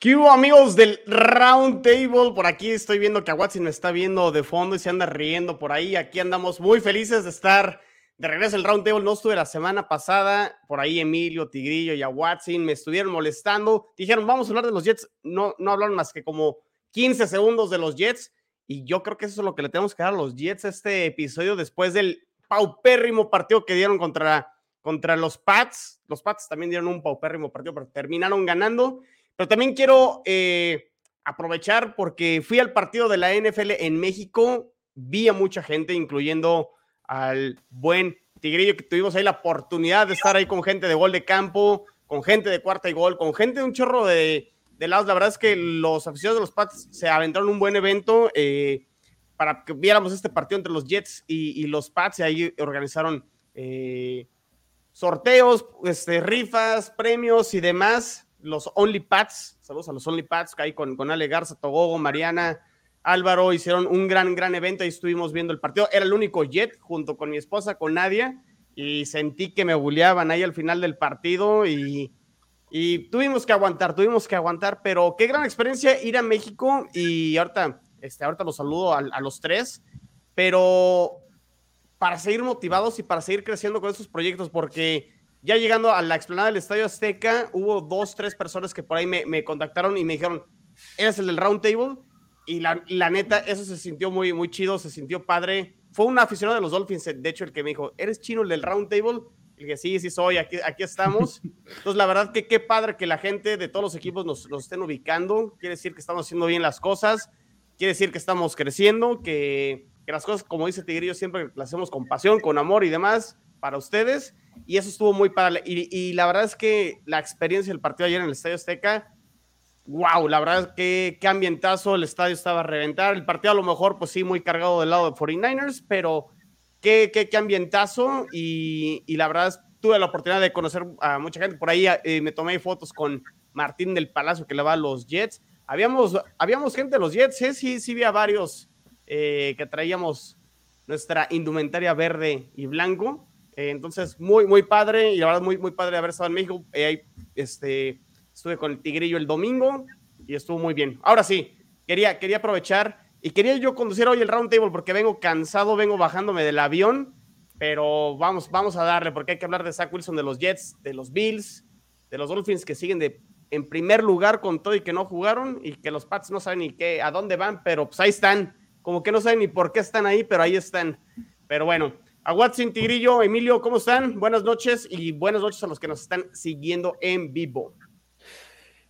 ¿Qué hubo amigos del Round Table? Por aquí estoy viendo que a Watson me está viendo de fondo y se anda riendo por ahí. Aquí andamos muy felices de estar de regreso al Round Table. No estuve la semana pasada. Por ahí Emilio, Tigrillo y a Watson me estuvieron molestando. Dijeron, vamos a hablar de los Jets. No, no hablaron más que como 15 segundos de los Jets. Y yo creo que eso es lo que le tenemos que dar a los Jets este episodio después del paupérrimo partido que dieron contra, contra los Pats. Los Pats también dieron un paupérrimo partido, pero terminaron ganando. Pero también quiero eh, aprovechar porque fui al partido de la NFL en México, vi a mucha gente, incluyendo al buen Tigrillo, que tuvimos ahí la oportunidad de estar ahí con gente de gol de campo, con gente de cuarta y gol, con gente de un chorro de, de lados. La verdad es que los aficionados de los Pats se aventaron un buen evento eh, para que viéramos este partido entre los Jets y, los Pats y ahí organizaron eh, sorteos, este, rifas, premios y demás los Only Pats, saludos a los Only Pats, que ahí con, con Ale Garza, Togogo, Mariana, Álvaro, hicieron un gran, gran evento, ahí estuvimos viendo el partido, era el único jet junto con mi esposa, con Nadia, y sentí que me bulleaban ahí al final del partido y, y tuvimos que aguantar, tuvimos que aguantar, pero qué gran experiencia ir a México y ahorita, este, ahorita los saludo a, a los tres, pero para seguir motivados y para seguir creciendo con esos proyectos, porque ya llegando a la explanada del Estadio Azteca, hubo dos, tres personas que por ahí me, contactaron y me dijeron, eres el del Round Table. Y la, neta, eso se sintió muy, muy chido, se sintió padre. Fue un aficionado de los Dolphins, de hecho, el que me dijo, ¿eres chino el del Round Table? Y dije, sí, sí soy, aquí, aquí estamos. Entonces, la verdad que qué padre que la gente de todos los equipos nos, nos estén ubicando. Quiere decir que estamos haciendo bien las cosas. Quiere decir que estamos creciendo, que, que las cosas, como dice Tigrillo, siempre las hacemos con pasión, con amor y demás para ustedes y eso estuvo muy padre. Y, la verdad es que la experiencia del partido ayer en el Estadio Azteca, wow, la verdad es que qué ambientazo, el estadio estaba a reventar. El partido a lo mejor, pues sí, muy cargado del lado de 49ers, pero qué, qué, qué ambientazo. Y, la verdad tuve la oportunidad de conocer a mucha gente. Por ahí eh, me tomé fotos con Martín del Palacio que le va a los Jets. Habíamos, habíamos gente de los Jets, ¿eh? sí, sí, había varios eh, que traíamos nuestra indumentaria verde y blanco. Eh, entonces, muy, muy padre y la verdad, muy, muy padre haber estado en México. Eh, este, estuve con el Tigrillo el domingo y estuvo muy bien. Ahora sí, quería, quería aprovechar y quería yo conducir hoy el round table porque vengo cansado, vengo bajándome del avión, pero vamos, vamos a darle porque hay que hablar de Zach Wilson, de los Jets, de los Bills, de los Dolphins que siguen de, en primer lugar con todo y que no jugaron y que los Pats no saben ni qué, a dónde van, pero pues ahí están. Como que no saben ni por qué están ahí, pero ahí están. Pero bueno, a Watson Tigrillo, Emilio, ¿cómo están? Buenas noches y buenas noches a los que nos están siguiendo en vivo.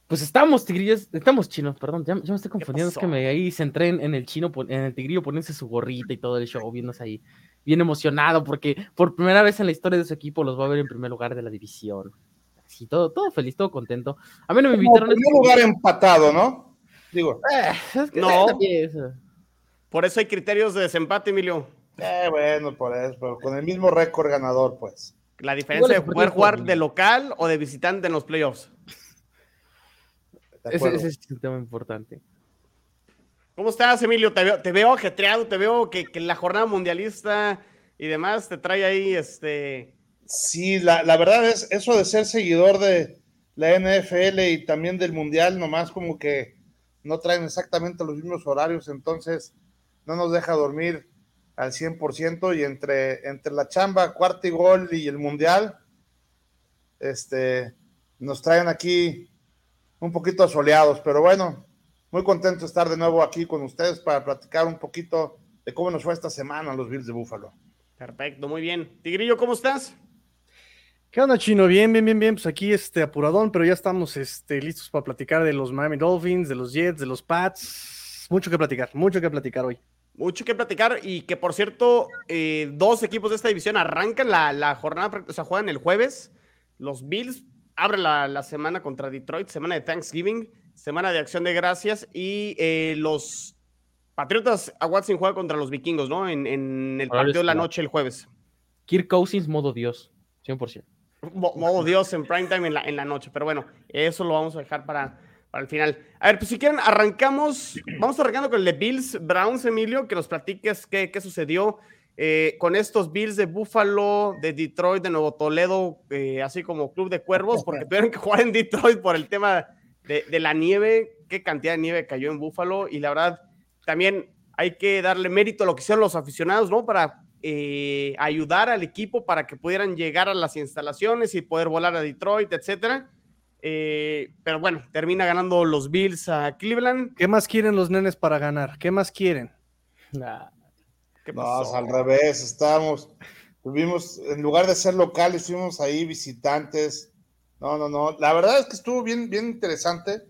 Pues estamos, tigrillos, estamos chinos, perdón, ya, me estoy confundiendo, es que me ahí se entré en, el chino, en el tigrillo, ponerse su gorrita y todo el show, viéndose ahí bien emocionado, porque por primera vez en la historia de su equipo los va a ver en primer lugar de la división. Así, todo, todo feliz, todo contento. A mí no me invitaron. En primer lugar empatado, ¿no? Digo. Eh, no. Por eso hay criterios de desempate, Emilio. Eh, bueno, por eso, pero con el mismo récord ganador, pues. La diferencia de poder jugar de local o de visitante en los playoffs. Ese, es un tema importante. ¿Cómo estás, Emilio? Te veo, te veo ajetreado, te veo que, que, la jornada mundialista y demás te trae ahí este. Sí, la, la, verdad es eso de ser seguidor de la NFL y también del mundial, nomás como que no traen exactamente los mismos horarios, entonces no nos deja dormir al 100% y entre, entre la chamba, cuarto y gol y el mundial, este, nos traen aquí un poquito asoleados, pero bueno, muy contento de estar de nuevo aquí con ustedes para platicar un poquito de cómo nos fue esta semana los Bills de Búfalo. Perfecto, muy bien. Tigrillo, ¿cómo estás? ¿Qué onda, Chino? Bien, bien, bien, bien. Pues aquí este apuradón, pero ya estamos este, listos para platicar de los Miami Dolphins, de los Jets, de los Pats. Mucho que platicar, mucho que platicar hoy. Mucho que platicar y que por cierto, eh, dos equipos de esta división arrancan la, jornada, o sea, juegan el jueves. Los Bills abren la, semana contra Detroit, semana de Thanksgiving, semana de acción de gracias y eh, los Patriotas a Watson juega contra los vikingos, ¿no? En, el partido de la noche el jueves. Kirk Cousins, modo Dios, 100%. modo Dios en primetime en la, en la noche, pero bueno, eso lo vamos a dejar para, para el final. A ver, pues si quieren, arrancamos. Vamos arrancando con el de Bills Browns, Emilio, que nos platiques qué, qué sucedió eh, con estos Bills de Buffalo, de Detroit, de Nuevo Toledo, eh, así como Club de Cuervos, porque tuvieron que jugar en Detroit por el tema de, de, la nieve, qué cantidad de nieve cayó en Búfalo y la verdad también hay que darle mérito a lo que hicieron los aficionados, ¿no? Para eh, ayudar al equipo para que pudieran llegar a las instalaciones y poder volar a Detroit, etcétera. Eh, pero bueno, termina ganando los Bills a Cleveland. ¿Qué más quieren los nenes para ganar? ¿Qué más quieren? no, al revés, estábamos, tuvimos, en lugar de ser locales, fuimos ahí visitantes. No, no, no. La verdad es que estuvo bien, bien interesante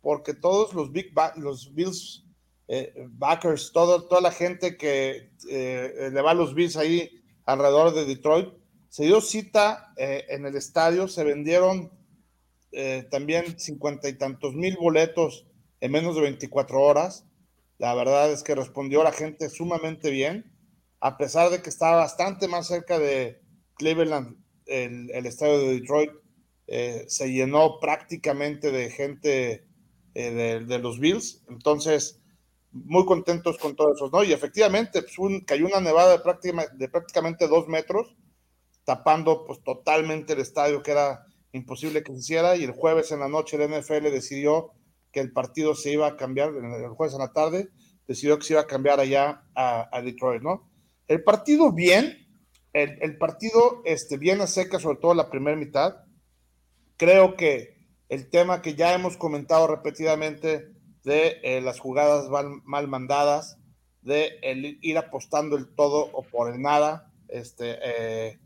porque todos los Big los Bills eh, backers, todo, toda la gente que eh, le va a los Bills ahí alrededor de Detroit, se dio cita eh, en el estadio, se vendieron también cincuenta y tantos mil boletos en menos de 24 horas. La verdad es que respondió la gente sumamente bien, a pesar de que estaba bastante más cerca de Cleveland, el, el estadio de Detroit, se llenó prácticamente de gente de, de los Bills. Entonces, muy contentos con todo eso, ¿no? Y efectivamente, pues, cayó una nevada de, de prácticamente dos metros, tapando pues totalmente el estadio, que era imposible que se hiciera, y el jueves en la noche el NFL decidió que el partido se iba a cambiar, el jueves en la tarde, decidió que se iba a cambiar allá a, Detroit, ¿no? El partido bien, el, el, partido este, bien a seca, sobre todo la primera mitad. Creo que el tema que ya hemos comentado repetidamente de eh, las jugadas mal, mandadas, de ir apostando el todo o por el nada, este, eh,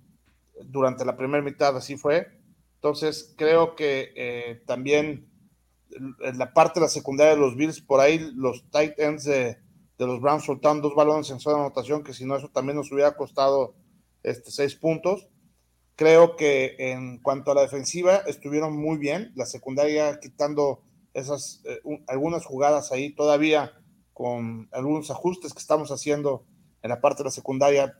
durante la primera mitad así fue. Entonces creo que eh, también en la parte de la secundaria de los Bills, por ahí los tight ends de, los Browns soltaron dos balones en zona de anotación, que si no eso también nos hubiera costado este, seis puntos. Creo que en cuanto a la defensiva estuvieron muy bien, la secundaria quitando esas eh, algunas jugadas ahí todavía con algunos ajustes que estamos haciendo en la parte de la secundaria.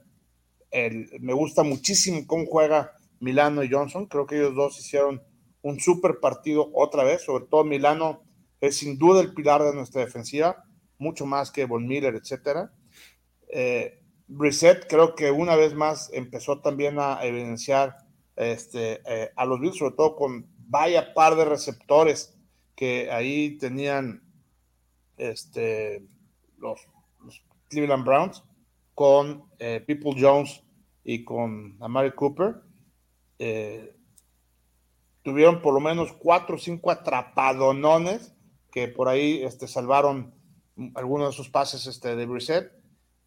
me gusta muchísimo cómo juega Milano y Johnson. Creo que ellos dos hicieron un super partido otra vez. Sobre todo Milano es sin duda el pilar de nuestra defensiva, mucho más que Von Miller, etcétera. Eh, creo que una vez más empezó también a evidenciar este, eh, a los Bills, sobre todo con vaya par de receptores que ahí tenían este, los, Cleveland Browns con eh, People Jones y con Amari Cooper. Eh, tuvieron por lo menos cuatro o cinco atrapadonones que por ahí este, salvaron algunos de sus pases este, de Brissett.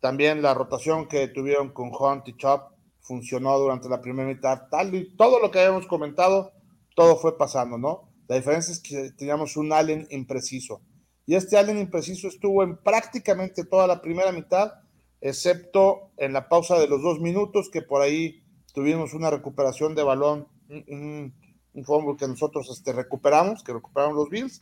También la rotación que tuvieron con Hunt y Chop funcionó durante la primera mitad. Tal y todo lo que habíamos comentado, todo fue pasando, ¿no? La diferencia es que teníamos un Allen impreciso. Y este Allen impreciso estuvo en prácticamente toda la primera mitad, excepto en la pausa de los dos minutos, que por ahí tuvimos una recuperación de balón, un, un que nosotros este, recuperamos, que recuperaron los Bills.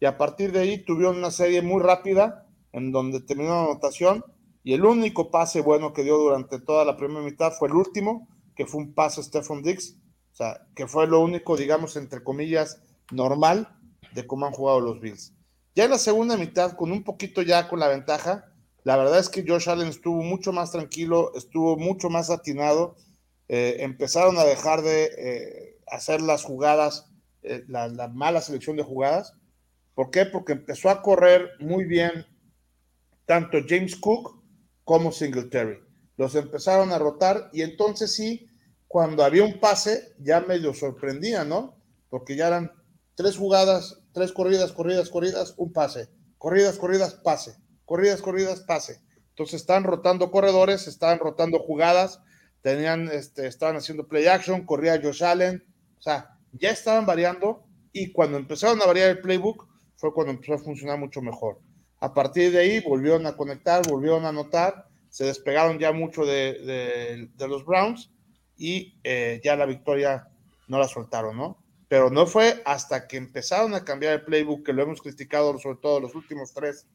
Y a partir de ahí tuvieron una serie muy rápida, en donde terminó la anotación. Y el único pase bueno que dio durante toda la primera mitad fue el último, que fue un pase a Stephon Diggs. O sea, que fue lo único, digamos, entre comillas, normal de cómo han jugado los Bills. Ya en la segunda mitad, con un poquito ya con la ventaja, la verdad es que Josh Allen estuvo mucho más tranquilo, estuvo mucho más atinado. Eh, empezaron a dejar de eh, hacer las jugadas, eh, la, la, mala selección de jugadas. ¿Por qué? Porque empezó a correr muy bien tanto James Cook como Singletary. Los empezaron a rotar y entonces sí, cuando había un pase, ya medio sorprendía, ¿no? Porque ya eran tres jugadas, tres corridas, corridas, corridas, un pase. Corridas, corridas, pase. Corridas, corridas, pase. Entonces están rotando corredores, estaban rotando jugadas, tenían, este, estaban haciendo play action, corría Josh Allen, o sea, ya estaban variando y cuando empezaron a variar el playbook fue cuando empezó a funcionar mucho mejor. A partir de ahí volvieron a conectar, volvieron a anotar, se despegaron ya mucho de, los Browns y eh, ya la victoria no la soltaron, ¿no? pero no fue hasta que empezaron a cambiar el playbook, que lo hemos criticado sobre todo los últimos tres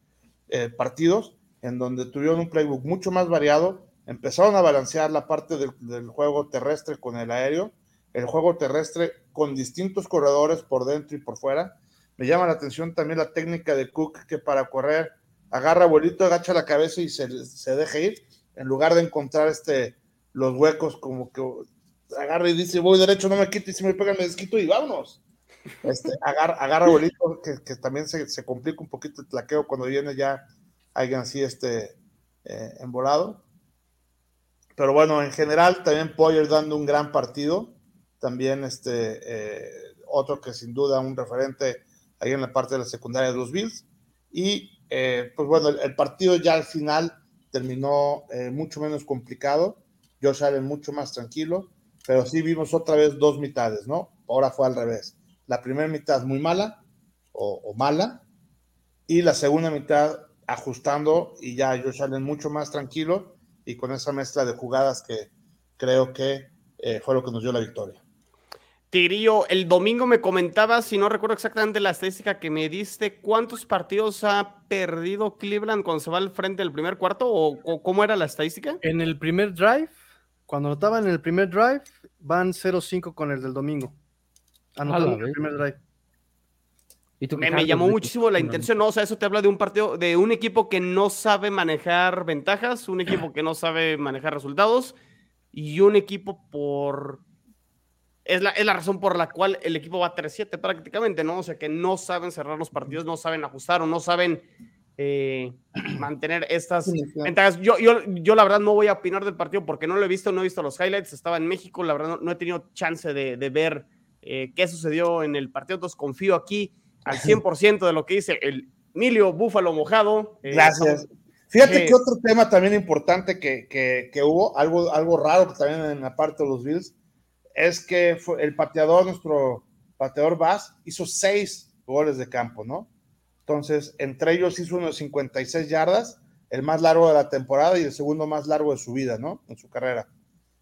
eh, partidos, en donde tuvieron un playbook mucho más variado, empezaron a balancear la parte del, juego terrestre con el aéreo, el juego terrestre con distintos corredores por dentro y por fuera. Me llama la atención también la técnica de Cook, que para correr agarra abuelito, agacha la cabeza y se, se deja ir, en lugar de encontrar este, los huecos como que agarra y dice, voy derecho, no me quito, y si me pegan me desquito y vámonos. Este, agarra, agarra abuelito, que, también se, se, complica un poquito el tlaqueo cuando viene ya alguien así este, eh, embolado. Pero bueno, en general también Poyer dando un gran partido. También este, eh, otro que sin duda un referente ahí en la parte de la secundaria de los Bills. Y eh, pues bueno, el, el, partido ya al final terminó eh, mucho menos complicado. Josh Allen mucho más tranquilo, pero sí vimos otra vez dos mitades, ¿no? Ahora fue al revés. La primera mitad muy mala o, o mala y la segunda mitad ajustando y ya Josh Allen mucho más tranquilo y con esa mezcla de jugadas que creo que eh, fue lo que nos dio la victoria. Tigrillo, el domingo me comentabas, si no recuerdo exactamente la estadística que me diste, ¿cuántos partidos ha perdido Cleveland cuando se va al frente del primer cuarto? ¿O, o cómo era la estadística? En el primer drive, cuando anotaban en el primer drive, van 0-5 con el del domingo. Anotando en el primer drive. ¿Y tú me, me llamó muchísimo la intención, ¿no? O sea, eso te habla de un partido, de un equipo que no sabe manejar ventajas, un equipo que no sabe manejar resultados y un equipo por es la, es la, razón por la cual el equipo va 3-7 prácticamente, ¿no? O sea, que no saben cerrar los partidos, no saben ajustar o no saben eh, mantener estas ventajas. Yo, yo, yo, la verdad, no voy a opinar del partido porque no lo he visto, no he visto los highlights, estaba en México, la verdad, no, no he tenido chance de, de ver eh, qué sucedió en el partido, entonces confío aquí al 100% de lo que dice el Emilio Búfalo Mojado. Eh, Gracias. Fíjate que otro tema también importante que, que, que hubo, algo, algo raro que también en la parte de los Bills, es que fue el pateador, nuestro pateador Bass, hizo seis goles de campo, ¿no? Entonces, entre ellos hizo unos 56 yardas, el más largo de la temporada y el segundo más largo de su vida, ¿no? En su carrera.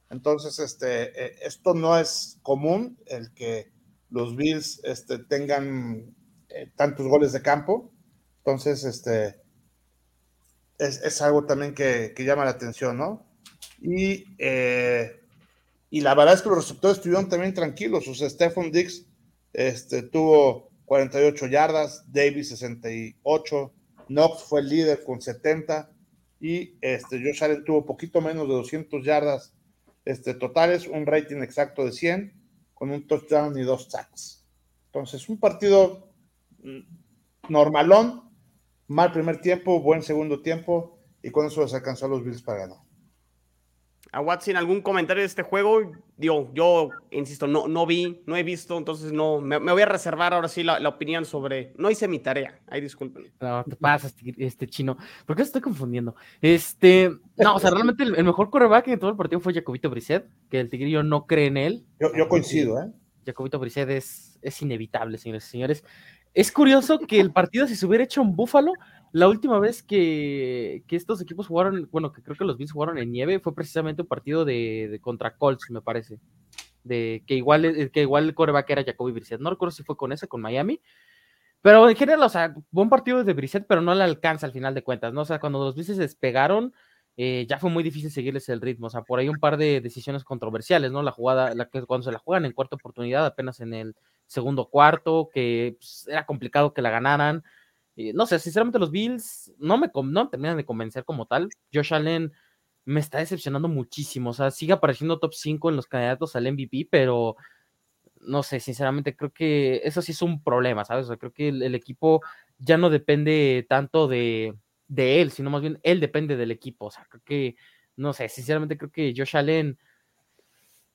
Entonces, este, eh, esto no es común, el que los Bills este, tengan eh, tantos goles de campo. Entonces, este, es, es algo también que, que, llama la atención, ¿no? Y eh, y la verdad es que los receptores estuvieron también tranquilos. O sea, Stephon Dix este, tuvo 48 yardas, Davis 68, Knox fue el líder con 70 y este, Josh Allen tuvo poquito menos de 200 yardas este, totales, un rating exacto de 100 con un touchdown y dos sacks. Entonces, un partido normalón, mal primer tiempo, buen segundo tiempo y con eso les alcanzó a los Bills para ganar a Watson algún comentario de este juego. Digo, yo insisto, no, no vi, no he visto, entonces no, me, me voy a reservar ahora sí la, la, opinión sobre. No hice mi tarea, ahí disculpen. No, te pasas, este chino. ¿Por qué estoy confundiendo? Este, no, o sea, realmente el, el mejor quarterback en todo el partido fue Jacobito Brissett, que el Tigrillo no cree en él. Yo, yo coincido, ¿eh? Jacobito Brissett es, es inevitable, señores y señores. Es curioso que el partido, si se hubiera hecho en Búfalo, la última vez que, que, estos equipos jugaron, bueno, que creo que los Bills jugaron en nieve, fue precisamente un partido de, de contra Colts, me parece. De que igual, que igual el coreback era Jacoby Brissett. No recuerdo si fue con ese, con Miami. Pero en general, o sea, buen partido de Brissett, pero no le alcanza al final de cuentas, ¿no? O sea, cuando los Bills despegaron, eh, ya fue muy difícil seguirles el ritmo. O sea, por ahí un par de decisiones controversiales, ¿no? La jugada, la que cuando se la juegan en cuarta oportunidad, apenas en el segundo cuarto, que pues, era complicado que la ganaran. No sé, sinceramente los Bills no me, no terminan de convencer como tal. Josh Allen me está decepcionando muchísimo. O sea, sigue apareciendo top 5 en los candidatos al MVP, pero no sé, sinceramente creo que eso sí es un problema, ¿sabes? O sea, creo que el equipo ya no depende tanto de, de, él, sino más bien él depende del equipo. O sea, creo que, no sé, sinceramente creo que Josh Allen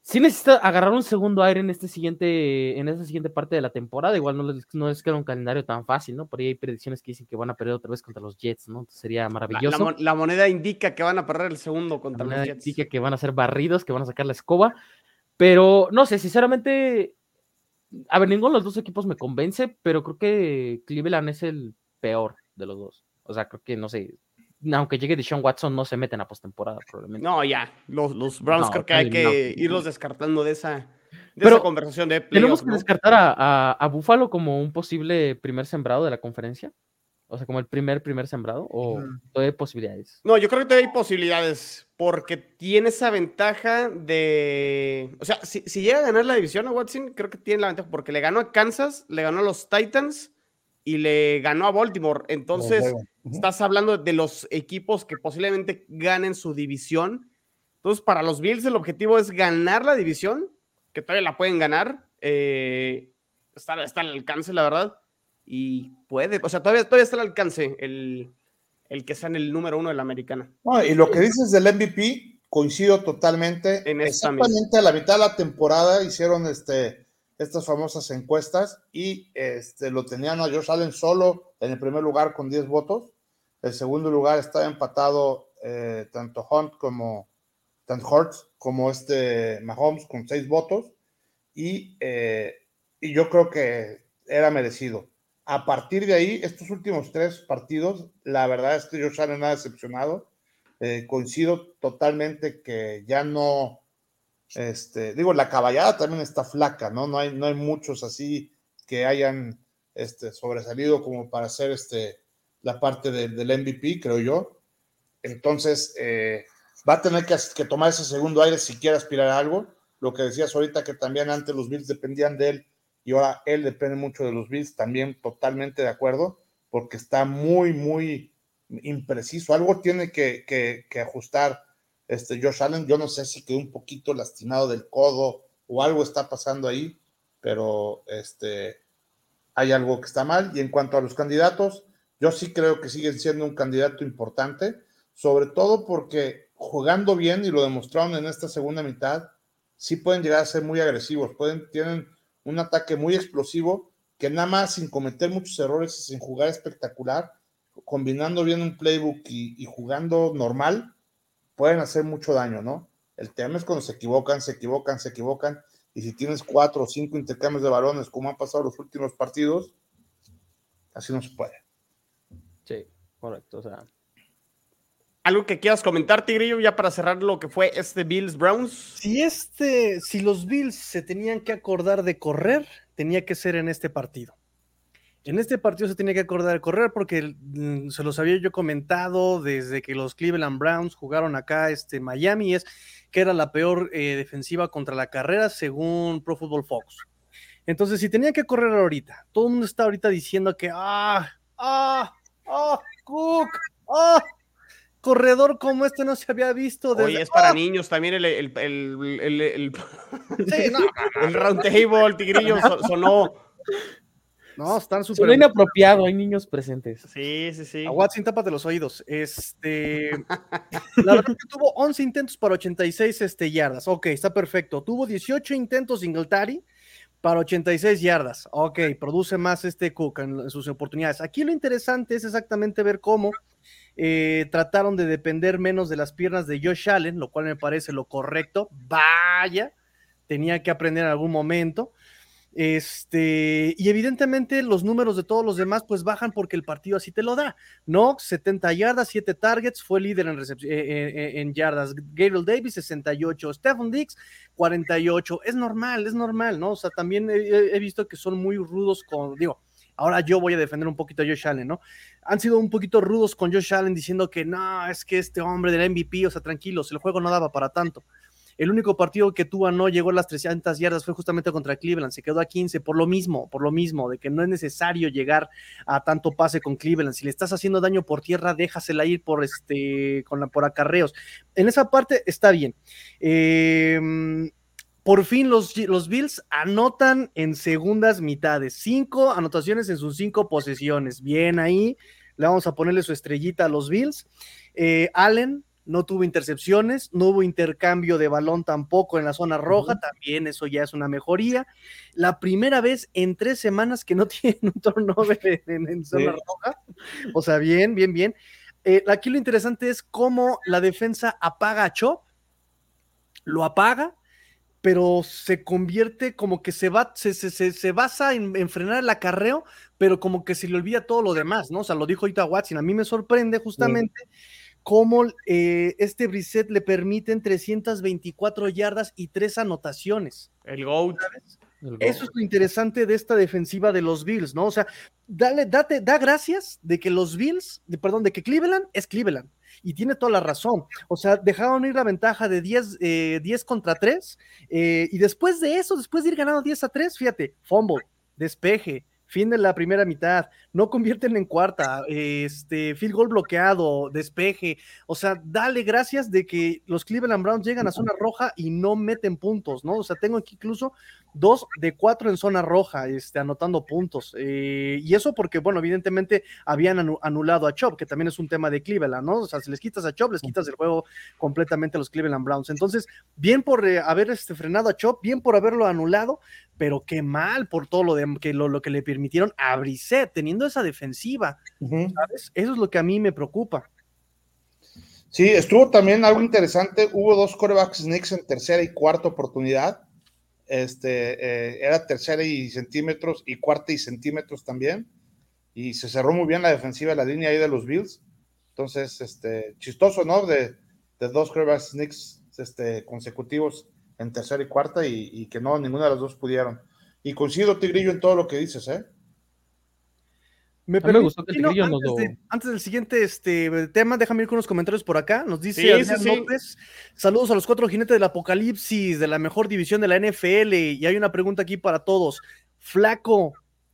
sí necesita agarrar un segundo aire en este siguiente, en esta siguiente parte de la temporada. Igual no les, no les queda un calendario tan fácil, ¿no? Por ahí hay predicciones que dicen que van a perder otra vez contra los Jets, ¿no? Entonces sería maravilloso. La, la, la, moneda indica que van a perder el segundo contra la los Jets. Indica que van a ser barridos, que van a sacar la escoba. Pero no sé, sinceramente, a ver, ninguno de los dos equipos me convence, pero creo que Cleveland es el peor de los dos. O sea, creo que, no sé, aunque llegue Deshaun Watson, no se meten a postemporada, probablemente. No, ya. Los, los Browns no, creo que hay que no. irlos descartando de esa, de Pero esa conversación de ¿Tenemos que ¿no? descartar a, a, a, Buffalo como un posible primer sembrado de la conferencia? O sea, como el primer, primer sembrado, o mm. hay posibilidades. No, yo creo que todavía hay posibilidades, porque tiene esa ventaja de. O sea, si, si llega a ganar la división a Watson, creo que tiene la ventaja, porque le ganó a Kansas, le ganó a los Titans y le ganó a Baltimore. Entonces, uh -huh. estás hablando de los equipos que posiblemente ganen su división. Entonces, para los Bills el objetivo es ganar la división, que todavía la pueden ganar, eh, está, está al alcance, la verdad. Y puede, o sea, todavía, todavía está al alcance el, el que sea en el número uno de la americana. y lo que dices del MVP, coincido totalmente. En Exactamente a la mitad de la temporada hicieron este, estas famosas encuestas y este, lo tenían a Josh Allen solo en el primer lugar con 10 votos. El segundo lugar estaba empatado eh, tanto Hunt como tanto Hurts como este Mahomes con 6 votos. Y, eh, y yo creo que era merecido. A partir de ahí, estos últimos tres partidos, la verdad es que Josh Allen ha decepcionado. Eh, coincido totalmente que ya no, este, digo, la caballada también está flaca, ¿no? No hay, no hay muchos así que hayan este, sobresalido como para hacer este, la parte del MVP, creo yo. Entonces, eh, va a tener que, tomar ese segundo aire si quiere aspirar a algo. Lo que decías ahorita, que también antes los Bills dependían de él y ahora él depende mucho de los Bills, también totalmente de acuerdo, porque está muy, muy impreciso. Algo tiene que, ajustar este Josh Allen. Yo no sé si quedó un poquito lastimado del codo o algo está pasando ahí, pero este, hay algo que está mal. Y en cuanto a los candidatos, yo sí creo que siguen siendo un candidato importante, sobre todo porque jugando bien, y lo demostraron en esta segunda mitad, sí pueden llegar a ser muy agresivos, pueden, tienen un ataque muy explosivo que nada más sin cometer muchos errores y sin jugar espectacular, combinando bien un playbook y, jugando normal, pueden hacer mucho daño, ¿no? El tema es cuando se equivocan, se equivocan, se equivocan, y si tienes cuatro o cinco intercambios de balones, como han pasado los últimos partidos, así no se puede. Sí, correcto, o sea, ¿Algo que quieras comentar, Tigrillo, ya para cerrar lo que fue este Bills Browns? Si este, si los Bills se tenían que acordar de correr, tenía que ser en este partido. En este partido se tenía que acordar de correr porque mm, se los había yo comentado desde que los Cleveland Browns jugaron acá este Miami, es que era la peor eh, defensiva contra la carrera según Pro Football Focus. Entonces, si tenía que correr ahorita, todo el mundo está ahorita diciendo que, ah, ah, ah, Cook, ah, corredor como este no se había visto. Desde... Oye, es para ¡Oh! niños también el, el, el, el, el round table, tigrillo, sonó. No, están súper. Suena inapropiado, hay niños presentes. Sí, sí, sí. A Watson, tápate los oídos. Este. la verdad que tuvo 11 intentos para 86 este, yardas. Ok, está perfecto. Tuvo 18 intentos Singletary para 86 yardas. Ok, produce más este Cook en sus oportunidades. Aquí lo interesante es exactamente ver cómo eh, trataron de depender menos de las piernas de Josh Allen, lo cual me parece lo correcto. Vaya, tenía que aprender en algún momento. Este, y evidentemente los números de todos los demás pues bajan porque el partido así te lo da. Knox, 70 yardas, 7 targets, fue líder en, eh, eh, en yardas. Gabriel Davis, 68. Stephen Dix, 48. Es normal, es normal, ¿no? O sea, también he visto que son muy rudos con, digo, Ahora yo voy a defender un poquito a Josh Allen, ¿no? Han sido un poquito rudos con Josh Allen diciendo que no, es que este hombre del MVP, o sea, tranquilos, el juego no daba para tanto. El único partido que tuvo no llegó a las 300 yardas fue justamente contra Cleveland, se quedó a 15 por lo mismo, por lo mismo, de que no es necesario llegar a tanto pase con Cleveland. Si le estás haciendo daño por tierra, déjasela ir por este con la, por acarreos. En esa parte está bien. Eh, por fin los, los, Bills anotan en segundas mitades. Cinco anotaciones en sus cinco posesiones. Bien ahí. Le vamos a ponerle su estrellita a los Bills. Eh, Allen no tuvo intercepciones, no hubo intercambio de balón tampoco en la zona roja, también eso ya es una mejoría. La primera vez en tres semanas que no tienen un turnover en, zona roja, o sea, bien, bien, bien. Eh, aquí lo interesante es cómo la defensa apaga a Chop, lo apaga, pero se convierte como que se va, se, se, se, basa en, frenar el acarreo, pero como que se le olvida todo lo demás, ¿no? O sea, lo dijo ahorita Watson, a mí me sorprende justamente cómo eh, este Brissett le permiten 324 yardas y tres anotaciones. El GOAT. Eso es lo interesante de esta defensiva de los Bills, ¿no? O sea, dale, date, da gracias de que los Bills, de, perdón, de que Cleveland es Cleveland y tiene toda la razón. O sea, dejaron ir la ventaja de 10, eh, contra 3 eh, y después de eso, después de ir ganando 10 a 3, fíjate, fumble, despeje, fin de la primera mitad, no convierten en cuarta, este, field goal bloqueado, despeje, o sea, dale gracias de que los Cleveland Browns llegan a zona roja y no meten puntos, ¿no? O sea, tengo aquí incluso dos de cuatro en zona roja, este, anotando puntos. Eh, y eso porque, bueno, evidentemente habían anulado a Chop, que también es un tema de Cleveland, ¿no? O sea, si les quitas a Chop, les quitas el juego completamente a los Cleveland Browns. Entonces, bien por eh, haber este, frenado a Chop, bien por haberlo anulado, pero qué mal por todo lo, de, que, lo, que le permitieron a Brissett, teniendo esa defensiva. ¿sabes? Eso es lo que a mí me preocupa. Sí, estuvo también algo interesante. Hubo dos corebacks sneaks en tercera y cuarta oportunidad este, eh, era tercera y centímetros y cuarta y centímetros también. Y se cerró muy bien la defensiva de la línea ahí de los Bills. Entonces, este, chistoso, ¿no? De, de dos quarterback sneaks este, consecutivos en tercera y cuarta y, y, que no, ninguna de las dos pudieron. Y coincido, Tigrillo, en todo lo que dices, ¿eh? Me, gustó que antes, del siguiente este, tema, déjame ir con unos comentarios por acá. Nos dice López: Saludos a los cuatro jinetes del apocalipsis de la mejor división de la NFL. Y hay una pregunta aquí para todos. Flaco,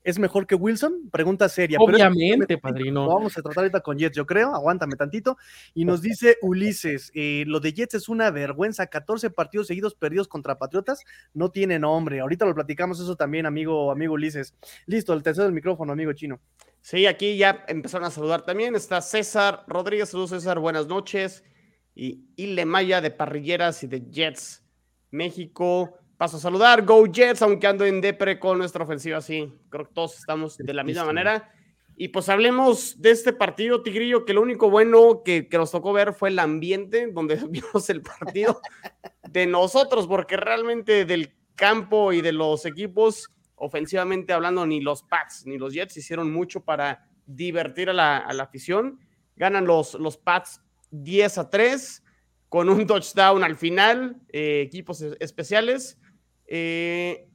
¿Es mejor que Wilson? Pregunta seria. Obviamente, padrino. vamos a tratar ahorita con Jets, yo creo. Aguántame tantito. Y nos dice Ulises: eh, Lo de Jets es una vergüenza. 14 partidos seguidos perdidos contra Patriotas. No tiene nombre. Ahorita lo platicamos eso también, amigo, amigo Ulises. Listo, el tercero del micrófono, amigo chino. Sí, aquí ya empezaron a saludar también. Está César Rodríguez. Saludos, César. Buenas noches. Y Ile Maya de Parrilleras y de Jets México. Paso a saludar. Go Jets, aunque ando en depre con nuestra ofensiva. Sí, creo que todos estamos de la misma manera. Y pues hablemos de este partido, Tigrillo, que lo único bueno que, que nos tocó ver fue el ambiente donde vimos el partido de nosotros, porque realmente del campo y de los equipos ofensivamente hablando, ni los Pats ni los Jets hicieron mucho para divertir a la, afición. Ganan los, los Pats 10 a 3 con un touchdown al final, eh, equipos especiales. Eh,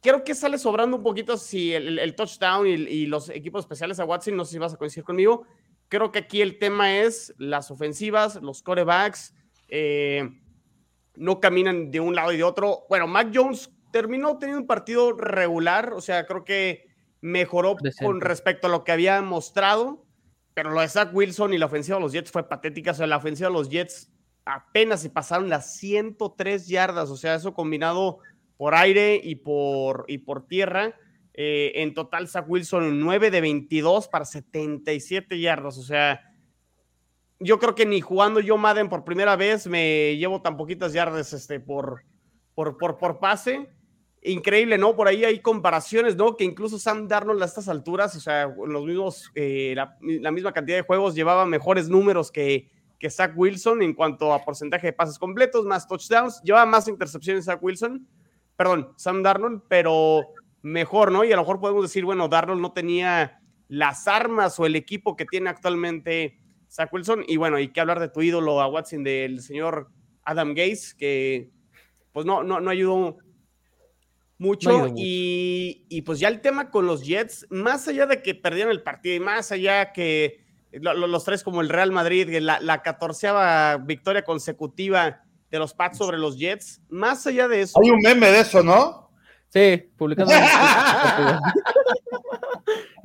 creo que sale sobrando un poquito si el, touchdown y, los equipos especiales a Watson, no sé si vas a coincidir conmigo. Creo que aquí el tema es las ofensivas, los corebacks, eh, no caminan de un lado y de otro. Bueno, Mac Jones terminó teniendo un partido regular, o sea, creo que mejoró con respecto a lo que había mostrado, pero lo de Zach Wilson y la ofensiva de los Jets fue patética, o sea, la ofensiva de los Jets apenas se pasaron las 103 yardas, o sea, eso combinado por aire y por, y por tierra. Eh, en total, Zach Wilson 9 de 22 para 77 yardas, o sea, yo creo que ni jugando yo Madden por primera vez me llevo tan poquitas yardas este, por, por, por, por pase increíble, ¿no? Por ahí hay comparaciones, ¿no? Que incluso Sam Darnold a estas alturas, o sea, los mismos, eh, la, misma cantidad de juegos llevaba mejores números que, que Zach Wilson en cuanto a porcentaje de pases completos, más touchdowns, llevaba más intercepciones Zach Wilson, perdón, Sam Darnold, pero mejor, ¿no? Y a lo mejor podemos decir, bueno, Darnold no tenía las armas o el equipo que tiene actualmente Zach Wilson, y bueno, hay que hablar de tu ídolo a Watson, del señor Adam Gates, que pues no, no, no ayudó mucho. y, pues ya el tema con los Jets, más allá de que perdieron el partido y más allá que los tres como el Real Madrid, la, la catorceava victoria consecutiva de los Pats sobre los Jets, más allá de eso. Hay un meme de eso, ¿no? Sí, publicado.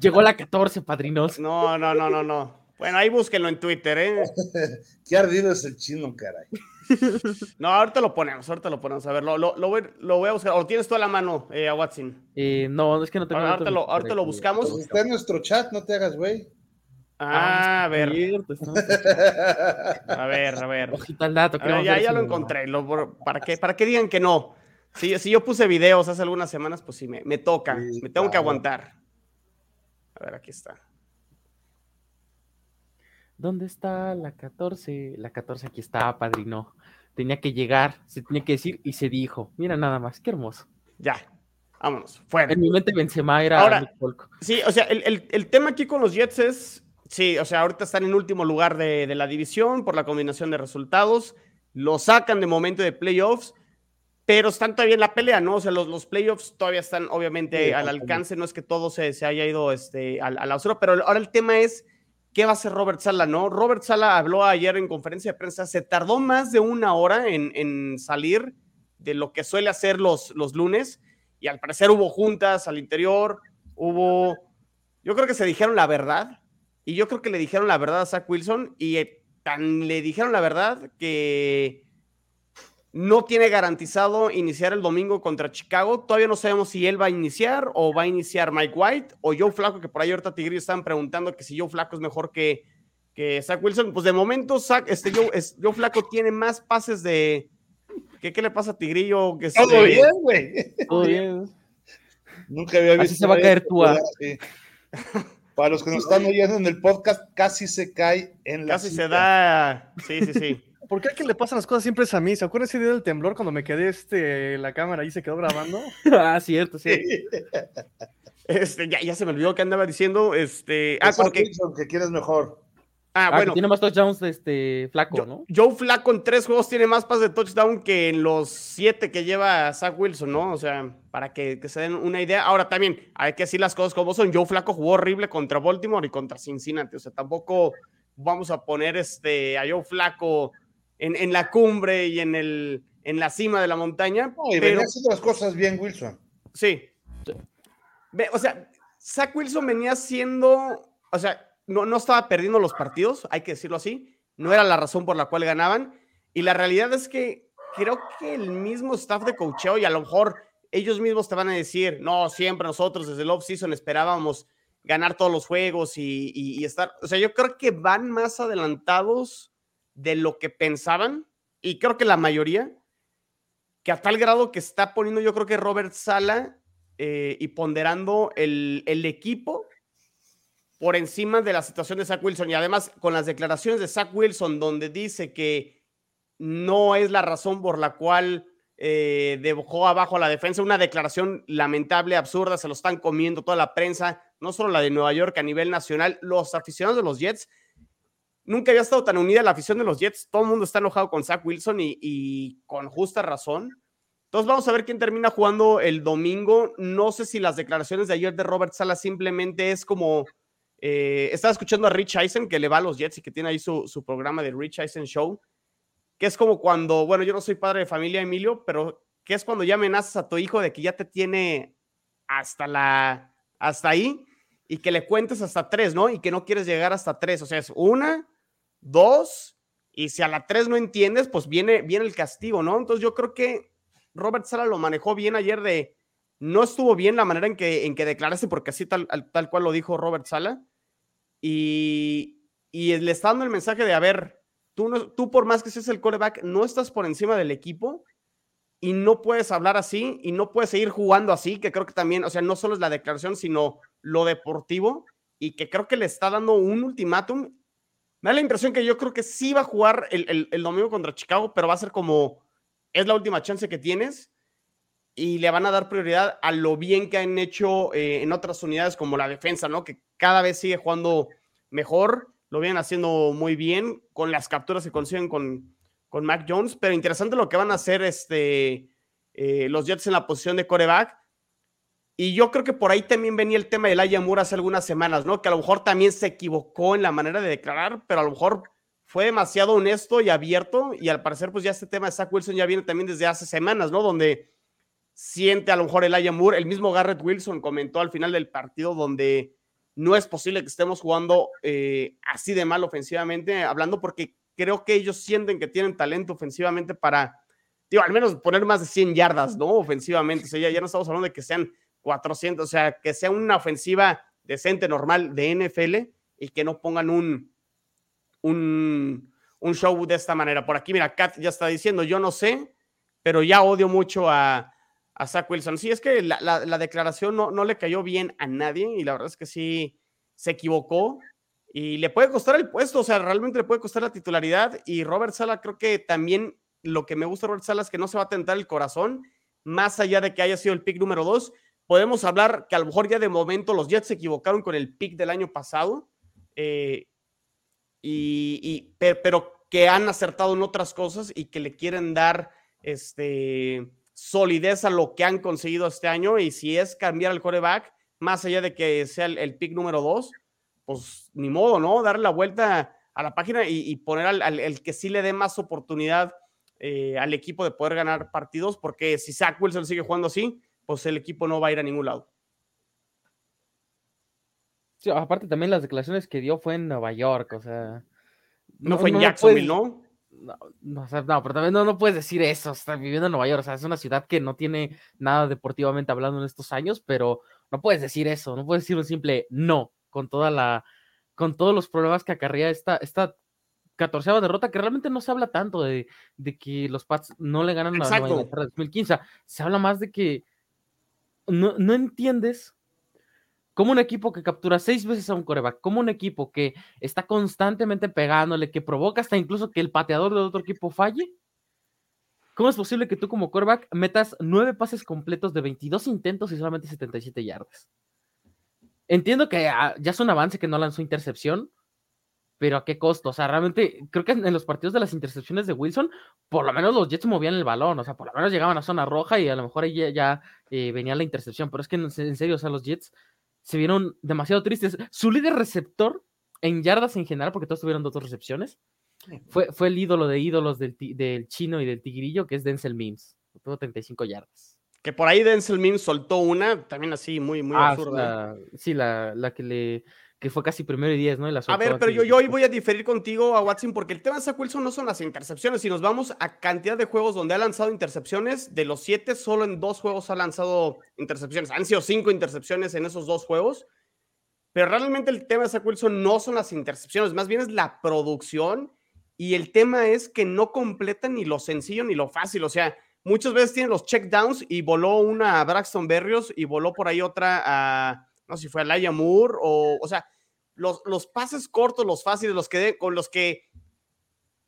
Llegó la 14, padrinos. No, no, no, no, no. Bueno, ahí búsquenlo en Twitter, ¿eh? Qué ardido es el chino, caray. no, ahorita lo ponemos, ahorita lo ponemos. A ver, lo, lo, voy, a buscar. ¿O tienes tú a la mano, eh, a Watson? Eh, no, es que no tengo. Ahorita, lo, ahorita lo buscamos. Pues está en nuestro chat, no te hagas, güey. Ah, a ver. a ver, a ver. dato. ya, ya lo encontré. para, que, para que digan que no. Si, si yo puse videos hace algunas semanas, pues sí, me, me toca. me tengo que aguantar. A ver, aquí está. ¿Dónde está la 14? La 14 aquí está, padrino. Tenía que llegar, se tenía que decir y se dijo. Mira nada más, qué hermoso. Ya, vámonos, fuera. En mi mente Benzema era Ahora, Sí, o sea, el, tema aquí con los Jets es, sí, o sea, ahorita están en último lugar de, la división por la combinación de resultados. Lo sacan de momento de playoffs, pero están todavía en la pelea, ¿no? O sea, los, los playoffs todavía están obviamente al alcance, no es que todo se, se haya ido este, a, a la basura, pero ahora el tema es ¿Qué va a hacer Robert Sala? No, Robert Sala habló ayer en conferencia de prensa, se tardó más de una hora en, salir de lo que suele hacer los, los lunes y al parecer hubo juntas al interior, hubo, yo creo que se dijeron la verdad y yo creo que le dijeron la verdad a Zach Wilson y eh, tan le dijeron la verdad que no tiene garantizado iniciar el domingo contra Chicago. Todavía no sabemos si él va a iniciar o va a iniciar Mike White o Joe Flaco, que por ahí ahorita Tigrillo están preguntando que si Joe Flaco es mejor que, que Zach Wilson. Pues de momento, Zach, este, Joe, es, Joe Flaco tiene más pases de. ¿Qué, qué le pasa a Tigrillo? Que Todo bien, güey. Todo bien. Nunca había visto. Así se va a caer tú. Para los que nos están oyendo en el podcast, casi se cae en la. Casi se da. Sí, sí, sí. ¿Por qué a quien le pasan las cosas siempre es a mí? ¿Se acuerdan ese día del temblor cuando me quedé este, la cámara y se quedó grabando? ah, cierto, sí. Este, ya, ya se me olvidó que andaba diciendo. Este, ah, porque que quieres mejor. Ah, ah bueno. tiene más touchdowns este, Flaco, ¿no? Joe Flaco en tres juegos tiene más pases de touchdown que en los siete que lleva Zach Wilson, ¿no? O sea, para que, que, se den una idea. Ahora también, hay que decir las cosas como son. Joe Flaco jugó horrible contra Baltimore y contra Cincinnati. O sea, tampoco vamos a poner este, a Joe Flaco en, en la cumbre y en, el, en la cima de la montaña. No, y pero, venía haciendo las cosas bien, Wilson. Sí. O sea, Zach Wilson venía siendo, o sea, no, no estaba perdiendo los partidos, hay que decirlo así, no era la razón por la cual ganaban. Y la realidad es que creo que el mismo staff de coacheo y a lo mejor ellos mismos te van a decir, no, siempre nosotros desde el off-season esperábamos ganar todos los juegos y, y, estar, o sea, yo creo que van más adelantados de lo que pensaban y creo que la mayoría, que a tal grado que está poniendo yo creo que Robert Sala eh, y ponderando el, el equipo por encima de la situación de Zach Wilson. Y además, con las declaraciones de Zach Wilson, donde dice que no es la razón por la cual eh, dejó abajo a la defensa, una declaración lamentable, absurda, se lo están comiendo toda la prensa, no solo la de Nueva York, a nivel nacional, los aficionados de los Jets. Nunca había estado tan unida la afición de los Jets. Todo el mundo está enojado con Zach Wilson y, y con justa razón. Entonces vamos a ver quién termina jugando el domingo. No sé si las declaraciones de ayer de Robert Sala simplemente es como eh, estaba escuchando a Rich Eisen, que le va a los Jets y que tiene ahí su, su, programa de Rich Eisen Show, que es como cuando, bueno, yo no soy padre de familia, Emilio, pero que es cuando ya amenazas a tu hijo de que ya te tiene hasta la, hasta ahí y que le cuentes hasta tres, ¿no? Y que no quieres llegar hasta tres, o sea, es una, dos, y si a la tres no entiendes, pues viene, viene el castigo, ¿no? Entonces yo creo que Robert Sala lo manejó bien ayer de, no estuvo bien la manera en que, en que declaraste, porque así tal, tal cual lo dijo Robert Sala, y, le está dando el mensaje de, a ver, tú, no, tú por más que seas el coreback, no estás por encima del equipo y no puedes hablar así y no puedes seguir jugando así, que creo que también, o sea, no solo es la declaración, sino lo deportivo y que creo que le está dando un ultimátum. Me da la impresión que yo creo que sí va a jugar el, el domingo contra Chicago, pero va a ser como, es la última chance que tienes y le van a dar prioridad a lo bien que han hecho eh, en otras unidades como la defensa, ¿no? Que cada vez sigue jugando mejor, lo vienen haciendo muy bien con las capturas que consiguen con, con Mac Jones, pero interesante lo que van a hacer este, eh, los Jets en la posición de coreback. Y yo creo que por ahí también venía el tema de Laia Moore hace algunas semanas, ¿no? Que a lo mejor también se equivocó en la manera de declarar, pero a lo mejor fue demasiado honesto y abierto. Y al parecer, pues ya este tema de Zach Wilson ya viene también desde hace semanas, ¿no? Donde siente a lo mejor el Moore. El mismo Garrett Wilson comentó al final del partido donde no es posible que estemos jugando eh, así de mal ofensivamente, hablando porque creo que ellos sienten que tienen talento ofensivamente para, digo, al menos poner más de 100 yardas, ¿no? Ofensivamente. O sea, ya, no estamos hablando de que sean 400, o sea, que sea una ofensiva decente, normal de NFL y que no pongan un, un, un show de esta manera. Por aquí, mira, Kat ya está diciendo, yo no sé, pero ya odio mucho a, a Zach Wilson. Sí, es que la, declaración no, no, le cayó bien a nadie y la verdad es que sí se equivocó y le puede costar el puesto, o sea, realmente le puede costar la titularidad y Robert Sala creo que también lo que me gusta Robert Sala es que no se va a tentar el corazón, más allá de que haya sido el pick número dos. Podemos hablar que a lo mejor ya de momento los Jets se equivocaron con el pick del año pasado, eh, y, pero que han acertado en otras cosas y que le quieren dar este solidez a lo que han conseguido este año y si es cambiar el coreback, más allá de que sea el, pick número dos, pues ni modo, ¿no? Darle la vuelta a la página y, poner al, el que sí le dé más oportunidad eh, al equipo de poder ganar partidos, porque si Zach Wilson sigue jugando así, pues el equipo no va a ir a ningún lado. Sí, aparte también las declaraciones que dio fue en Nueva York, o sea. No, fue en Jacksonville, ¿no? No, no, no, pero también no, no puedes decir eso, está viviendo en Nueva York, o sea, es una ciudad que no tiene nada deportivamente hablando en estos años, pero no puedes decir eso, no puedes decir un simple no con toda la, con todos los problemas que acarrea esta, esta catorceava derrota, que realmente no se habla tanto de, de que los Pats no le ganan a la Nueva 2015, se habla más de que no, no entiendes como un equipo que captura seis veces a un coreback, como un equipo que está constantemente pegándole, que provoca hasta incluso que el pateador de otro equipo falle. ¿Cómo es posible que tú como coreback metas nueve pases completos de 22 intentos y solamente 77 yardas? Entiendo que ah, ya es un avance que no lanzó intercepción, pero ¿a qué costo? O sea, realmente creo que en los partidos de las intercepciones de Wilson, por lo menos los Jets movían el balón, o sea, por lo menos llegaban a zona roja y a lo mejor ahí ya, eh, venía la intercepción, pero es que en serio, o sea, los Jets se vieron demasiado tristes. Su líder receptor en yardas en general, porque todos tuvieron dos recepciones, fue, fue el ídolo de ídolos del, del chino y del tigrillo, que es Denzel Mims. Tuvo 35 yardas. Que por ahí Denzel Mims soltó una, también así, muy, muy ah, absurda. sí, la, la que le que fue casi primero y diez, ¿no? a ver, pero yo, yo hoy voy a diferir contigo a Watson porque el tema de Zach Wilson no son las intercepciones. Si nos vamos a cantidad de juegos donde ha lanzado intercepciones, de los siete, solo en dos juegos ha lanzado intercepciones. Han sido cinco intercepciones en esos dos juegos. Pero realmente el tema de Zach Wilson no son las intercepciones, más bien es la producción. Y el tema es que no completa ni lo sencillo ni lo fácil. O sea, muchas veces tiene los checkdowns y voló una a Braxton Berrios y voló por ahí otra a no si fue Laia Moore o, o sea, los, los pases cortos, los fáciles, los que, con los que,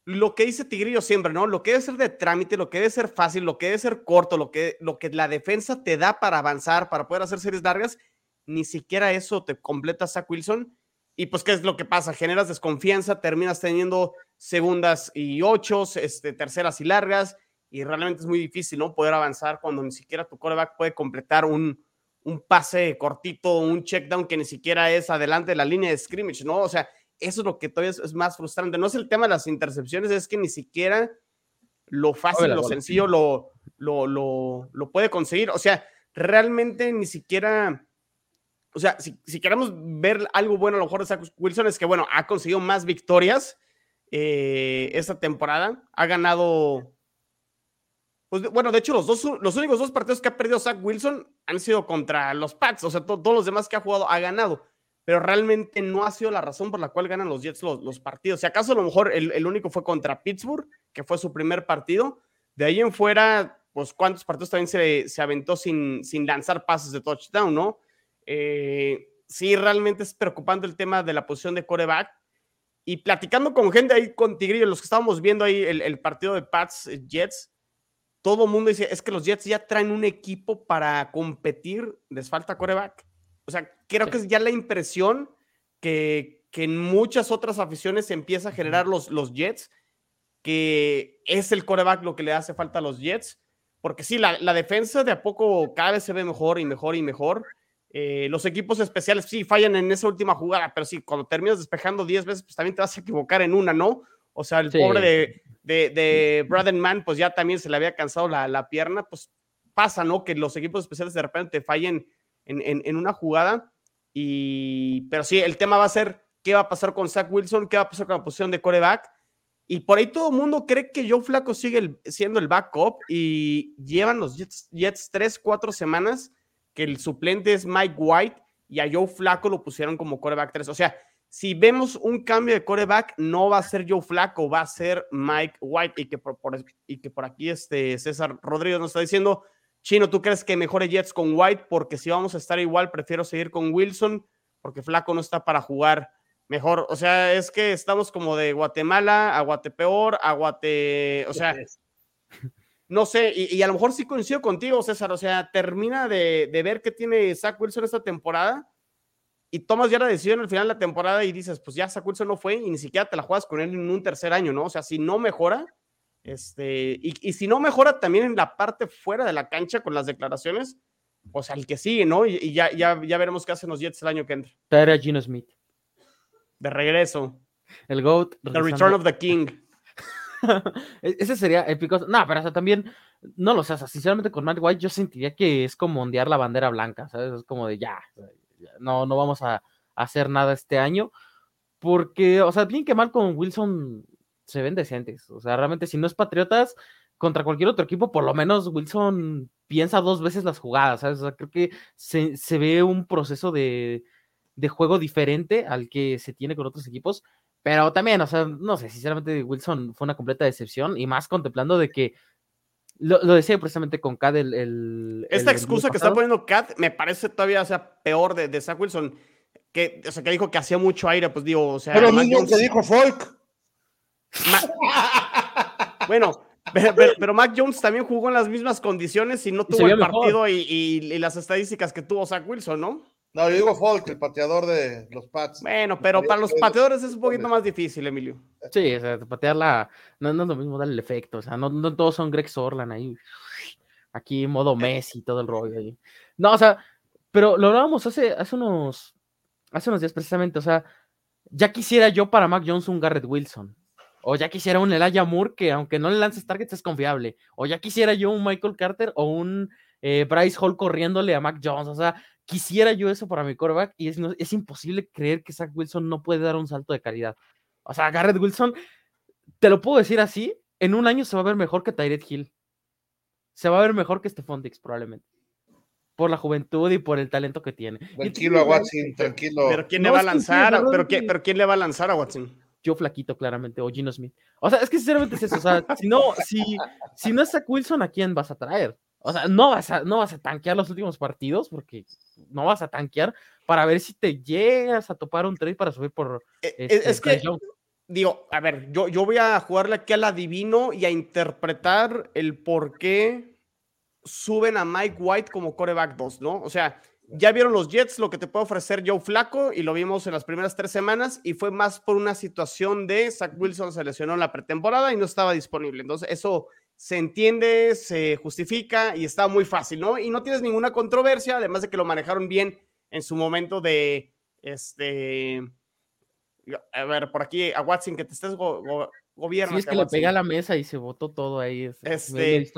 lo que dice Tigrillo siempre, ¿no? Lo que debe ser de trámite, lo que debe ser fácil, lo que debe ser corto, lo que, lo que la defensa te da para avanzar, para poder hacer series largas, ni siquiera eso te completa Zach Wilson. Y pues, ¿qué es lo que pasa? Generas desconfianza, terminas teniendo segundas y ocho, este, terceras y largas, y realmente es muy difícil, ¿no? Poder avanzar cuando ni siquiera tu coreback puede completar un, un pase cortito, un check down que ni siquiera es adelante de la línea de scrimmage, ¿no? O sea, eso es lo que todavía es, más frustrante. No es el tema de las intercepciones, es que ni siquiera lo fácil, lo sencillo lo, lo, lo, puede conseguir. O sea, realmente ni siquiera, o sea, si, queremos ver algo bueno a lo mejor de Zach Wilson es que, bueno, ha conseguido más victorias eh, esta temporada, ha ganado pues, bueno, de hecho, los, dos, los únicos dos partidos que ha perdido Zach Wilson han sido contra los Pats, o sea, todos los demás que ha jugado ha ganado, pero realmente no ha sido la razón por la cual ganan los Jets los, partidos. Si acaso a lo mejor el, único fue contra Pittsburgh, que fue su primer partido, de ahí en fuera, pues cuántos partidos también se, se aventó sin, sin lanzar pases de touchdown, ¿no? Eh, sí, realmente es preocupante el tema de la posición de coreback. Y platicando con gente ahí con Tigrillo, los que estábamos viendo ahí el, el partido de Pats Jets, todo mundo dice, es que los Jets ya traen un equipo para competir, les falta coreback. O sea, creo que es ya la impresión que, que en muchas otras aficiones se empieza a generar los, los Jets, que es el coreback lo que le hace falta a los Jets, porque sí, la, la defensa de a poco cada vez se ve mejor y mejor y mejor. Eh, los equipos especiales sí fallan en esa última jugada, pero sí, cuando terminas despejando 10 veces, pues también te vas a equivocar en una, ¿no? O sea, el pobre de, de, de Braden Mann, pues ya también se le había cansado la, pierna, pues pasa, ¿no? Que los equipos especiales de repente fallen en, una jugada. Y, pero sí, el tema va a ser qué va a pasar con Zach Wilson, qué va a pasar con la posición de coreback. Y por ahí todo el mundo cree que Joe Flaco sigue siendo el backup y llevan los Jets, Jets tres, cuatro semanas que el suplente es Mike White y a Joe Flaco lo pusieron como coreback 3. O sea, si vemos un cambio de coreback, no va a ser Joe Flaco, va a ser Mike White. Y que por, y que por aquí este César Rodríguez nos está diciendo, Chino, ¿tú crees que mejore Jets con White? Porque si vamos a estar igual, prefiero seguir con Wilson, porque Flaco no está para jugar mejor. O sea, es que estamos como de Guatemala a Guatepeor, a Guate. O sea, no sé, y, a lo mejor sí coincido contigo, César. O sea, termina de, de ver qué tiene Zach Wilson esta temporada y tomas ya la decisión al final de la temporada y dices, pues ya Wilson no fue y ni siquiera te la juegas con él en un tercer año, ¿no? O sea, si no mejora, este, y, si no mejora también en la parte fuera de la cancha con las declaraciones, pues al que sigue, ¿no? Y, ya, ya, ya veremos qué hacen los Jets el año que entra. Traer a Gino Smith. De regreso. El GOAT. The Return of the King. E-, ese sería épico. No, pero también, no lo sé, sinceramente con Matt White yo sentiría que es como ondear la bandera blanca, ¿sabes? Es como de ya, no, no vamos a, hacer nada este año, porque, o sea, bien que mal con Wilson se ven decentes. O sea, realmente si no es Patriotas, contra cualquier otro equipo, por lo menos Wilson piensa dos veces las jugadas. O sea, creo que se, se ve un proceso de, de, juego diferente al que se tiene con otros equipos, pero también, o sea, no sé, sinceramente Wilson fue una completa decepción y más contemplando de que lo, decía precisamente con Cad el... Esta excusa que está poniendo Cad me parece todavía o sea, peor de, de Zach Wilson, que, o sea, que dijo que hacía mucho aire, pues digo, o sea... Pero mismo que dijo Folk. bueno, pero, Mac Jones también jugó en las mismas condiciones y no tuvo el partido y, las estadísticas que tuvo Zach Wilson, ¿no? No, yo digo Folk, el pateador de los Pats. Bueno, pero para los pateadores es un poquito más difícil, Emilio. Sí, o sea, patearla no, no es lo mismo darle el efecto, o sea, no, no todos son Greg Sorlan ahí. Aquí modo Messi, todo el rollo ahí. No, o sea, pero lo hablábamos hace, hace unos hace unos días precisamente, o sea, ya quisiera yo para Mac Jones un Garrett Wilson. O ya quisiera un Elijah Moore que aunque no le lances targets es confiable. O ya quisiera yo un Michael Carter o un eh, Bryce Hall corriéndole a Mac Jones. O sea, quisiera yo eso para mi quarterback y es, es imposible creer que Zach Wilson no puede dar un salto de calidad. O sea, Garrett Wilson, te lo puedo decir así, en un año se va a ver mejor que Tyreek Hill. Se va a ver mejor que Stephon Dix probablemente. Por la juventud y por el talento que tiene. Tranquilo a Watson, tranquilo. Pero ¿quién le va a lanzar? ¿Pero, ¿Pero quién le va a lanzar a Watson? yo flaquito claramente, o Gino Smith. O sea, es que sinceramente es eso, o sea, si no, si, si no es Zach Wilson, ¿a quién vas a traer? O sea, no vas a, no vas a tanquear los últimos partidos porque no vas a tanquear para ver si te llegas a topar un trade para subir por. Eh, eh, este, es que, digo, a ver, yo, yo voy a jugarle aquí al adivino y a interpretar el por qué suben a Mike White como coreback 2, ¿no? O sea, ya vieron los Jets lo que te puede ofrecer Joe Flaco y lo vimos en las primeras tres semanas y fue más por una situación de Zach Wilson se lesionó en la pretemporada y no estaba disponible. Entonces eso se entiende, se justifica y está muy fácil, ¿no? Y no tienes ninguna controversia, además de que lo manejaron bien en su momento de, este, a ver, por aquí a Watson que te estés gobierno. Sí, es que le pega a la mesa y se botó todo ahí. Este,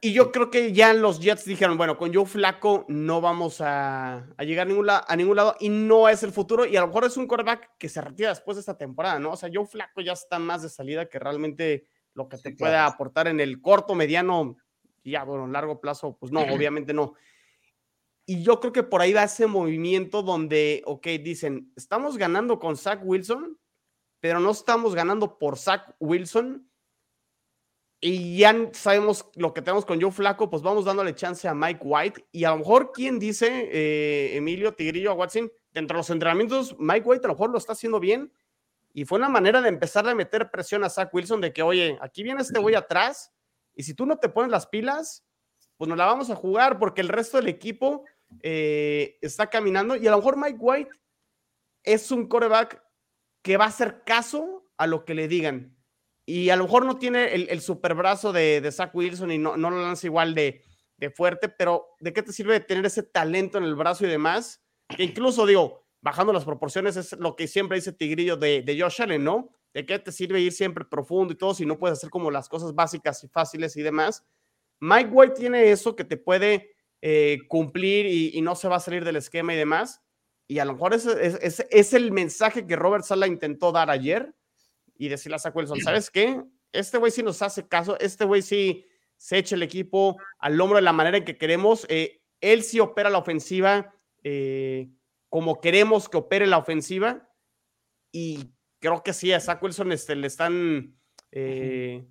y yo creo que ya los Jets dijeron, bueno, con Joe Flaco no vamos a, llegar a ningún, a ningún lado y no es el futuro. Y a lo mejor es un quarterback que se retira después de esta temporada, ¿no? O sea, Joe Flaco ya está más de salida que realmente lo que te puede aportar en el corto, mediano, ya, bueno, largo plazo, pues no, obviamente no. Y yo creo que por ahí va ese movimiento donde, ok, dicen, estamos ganando con Zach Wilson, pero no estamos ganando por Zach Wilson y ya sabemos lo que tenemos con Joe Flaco, pues vamos dándole chance a Mike White. Y a lo mejor, ¿quién dice, eh, Emilio Tigrillo a Watson? Dentro de los entrenamientos, Mike White a lo mejor lo está haciendo bien. Y fue una manera de empezar a meter presión a Zach Wilson de que, oye, aquí viene este güey atrás. Y si tú no te pones las pilas, pues nos la vamos a jugar porque el resto del equipo eh, está caminando. Y a lo mejor Mike White es un coreback que va a hacer caso a lo que le digan y a lo mejor no tiene el, el super brazo de, de, Zach Wilson y no, no lo lanza igual de, de, fuerte, pero ¿de qué te sirve tener ese talento en el brazo y demás? Que incluso, digo, bajando las proporciones es lo que siempre dice Tigrillo de, de Josh Allen, ¿no? ¿De qué te sirve ir siempre profundo y todo si no puedes hacer como las cosas básicas y fáciles y demás? Mike White tiene eso que te puede eh, cumplir y, y, no se va a salir del esquema y demás. Y a lo mejor ese, es, es el mensaje que Robert Sala intentó dar ayer y decirle a Zach Wilson, ¿sabes qué? Este güey sí nos hace caso, este güey sí se echa el equipo al hombro de la manera en que queremos. Eh, él sí opera la ofensiva eh, como queremos que opere la ofensiva. Y creo que sí, a Zach Wilson este, le están, eh,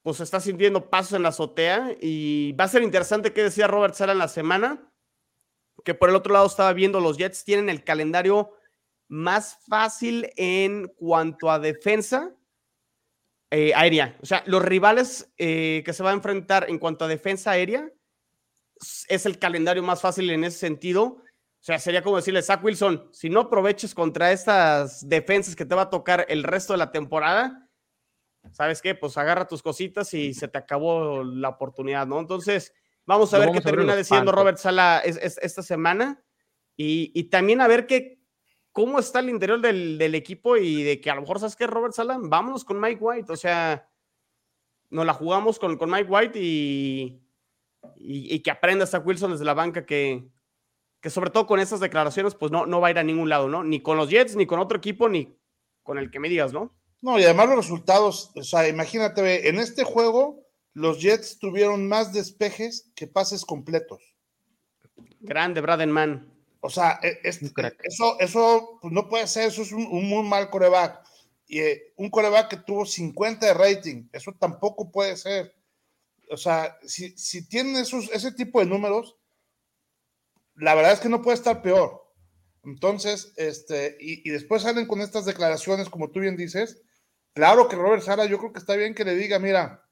pues está sintiendo pasos en la azotea. Y va a ser interesante qué decía Robert Sala en la semana. Que por el otro lado estaba viendo, los Jets tienen el calendario más fácil en cuanto a defensa eh, aérea. O sea, los rivales eh, que se va a enfrentar en cuanto a defensa aérea es el calendario más fácil en ese sentido. O sea, sería como decirle, Zach Wilson, si no aproveches contra estas defensas que te va a tocar el resto de la temporada, ¿sabes qué? Pues agarra tus cositas y se te acabó la oportunidad, ¿no? Entonces, vamos a ver qué termina diciendo Robert Sala esta semana y, y, también a ver qué, cómo está el interior del, equipo y de que a lo mejor, ¿sabes qué, Robert Sala? Vámonos con Mike White. O sea, nos la jugamos con, con Mike White y, y, que aprenda hasta Wilson desde la banca que, que sobre todo con esas declaraciones, pues no, no va a ir a ningún lado, ¿no? Ni con los Jets, ni con otro equipo, ni con el que me digas, ¿no? No, y además los resultados, o sea, imagínate, en este juego los Jets tuvieron más despejes que pases completos. Grande, Bradenman. O sea, e, eso, eso pues no puede ser, eso es un, muy mal coreback. Y eh, un coreback que tuvo 50 de rating, eso tampoco puede ser. O sea, si, si tienen esos, ese tipo de números, la verdad es que no puede estar peor. Entonces, este, y, y, después salen con estas declaraciones, como tú bien dices. Claro que Robert Sara, yo creo que está bien que le diga, mira,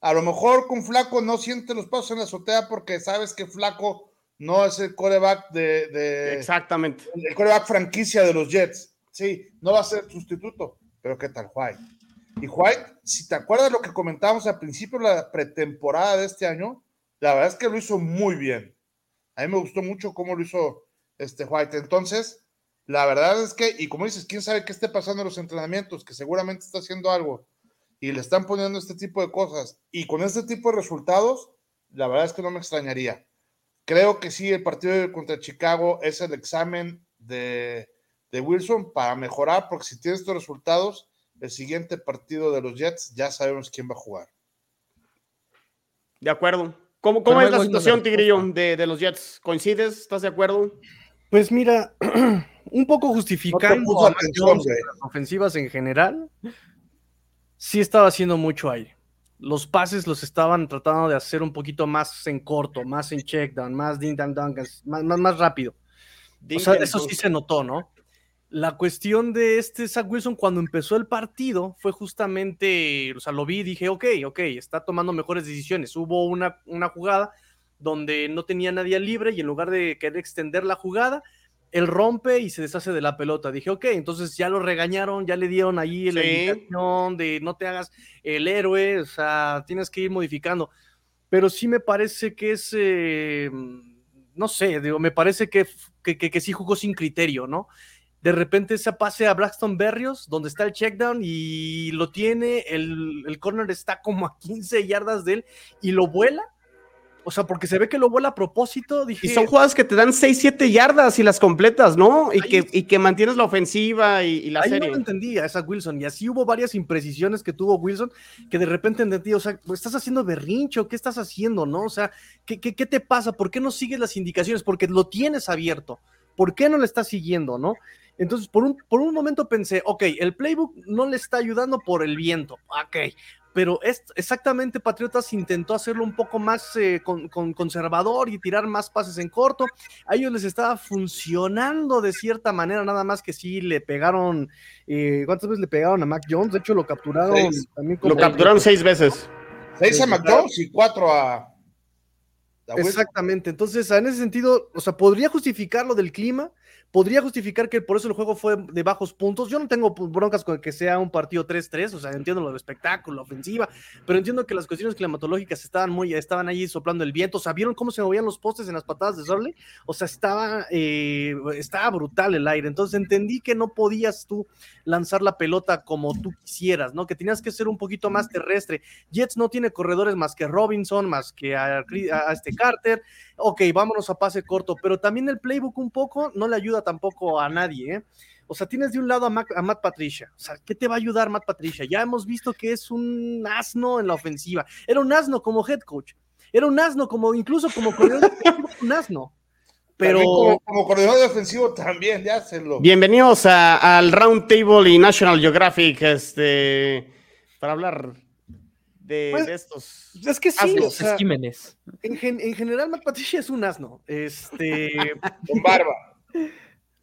a lo mejor con Flaco no siente los pasos en la azotea porque sabes que Flaco no es el coreback de, Exactamente. El coreback franquicia de los Jets. Sí, no va a ser sustituto. Pero ¿qué tal White? Y White, si te acuerdas lo que comentábamos al principio de la pretemporada de este año, la verdad es que lo hizo muy bien. A mí me gustó mucho cómo lo hizo este White. Entonces, la verdad es que, y como dices, quién sabe qué esté pasando en los entrenamientos, que seguramente está haciendo algo y le están poniendo este tipo de cosas y con este tipo de resultados, la verdad es que no me extrañaría. Creo que sí, el partido contra Chicago es el examen de, Wilson para mejorar, porque si tiene estos resultados, el siguiente partido de los Jets ya sabemos quién va a jugar. De acuerdo. ¿Cómo, cómo es la situación, Tigrillo, de, de, los Jets? ¿Coincides? ¿Estás de acuerdo? Pues mira, un poco justificando las ofensivas en general, sí estaba haciendo mucho aire los pases los estaban tratando de hacer un poquito más en corto, más en checkdown, más ding dang más, más, más rápido. o sea, eso sí se notó, ¿no? La cuestión de este Zach Wilson cuando empezó el partido fue justamente, o sea, lo vi y dije, ok, ok, está tomando mejores decisiones. Hubo una, una jugada donde no tenía nadie libre y en lugar de querer extender la jugada, él rompe y se deshace de la pelota. Dije, ok, entonces ya lo regañaron, ya le dieron ahí la indicación de no te hagas el héroe, o sea, tienes que ir modificando. Pero sí me parece que es, eh, no sé, digo, me parece que, que, que, sí jugó sin criterio, ¿no? De repente se pase a Braxton Berrios, donde está el checkdown y lo tiene, el, el corner está como a 15 yardas de él y lo vuela o sea, porque se ve que lo vuela a propósito. Dije, y son jugadas que te dan 6, 7 yardas y las completas, ¿no? Y, que, y que mantienes la ofensiva y, la serie. no lo entendía esa Wilson. Y así hubo varias imprecisiones que tuvo Wilson que de repente entendí, o sea, estás haciendo berrincho, ¿qué estás haciendo, no? O sea, ¿qué, qué, qué te pasa? ¿Por qué no sigues las indicaciones? Porque lo tienes abierto. ¿Por qué no le estás siguiendo, no? Entonces, por un, por un momento pensé, ok, el playbook no le está ayudando por el viento. Ok, pero es, exactamente Patriotas intentó hacerlo un poco más eh, con, conservador y tirar más pases en corto. A ellos les estaba funcionando de cierta manera, nada más que sí le pegaron, eh, ¿cuántas veces le pegaron a Mac Jones? De hecho, lo capturaron también. Lo capturaron seis veces. Seis a Mac Jones y cuatro a... Exactamente, entonces en ese sentido, o sea, podría justificar lo del clima, podría justificar que por eso el juego fue de bajos puntos. Yo no tengo broncas con que sea un partido 3-3, o sea, entiendo lo de espectáculo, ofensiva, pero entiendo que las cuestiones climatológicas estaban muy, estaban ahí soplando el viento. O sea, ¿vieron cómo se movían los postes en las patadas de Sorley? O sea, estaba, eh, estaba brutal el aire. Entonces entendí que no podías tú lanzar la pelota como tú quisieras, ¿no? Que tenías que ser un poquito más terrestre. Jets no tiene corredores más que Robinson, más que a este Carter ok, vámonos a pase corto, pero también el playbook un poco no le ayuda tampoco a nadie, ¿eh? O sea, tienes de un lado a, Matt Patricia. O sea, ¿qué te va a ayudar Matt Patricia? Ya hemos visto que es un asno en la ofensiva. Era un asno como head coach. Era un asno como, incluso como coordinador defensivo, un asno. Pero como, coordinador defensivo también, ya se lo. Bienvenidos al Round Table y National Geographic, este, para hablar de, pues, estos. Es que sí, o sea, en, en, general, Matt Patricia es un asno. Este. con barba.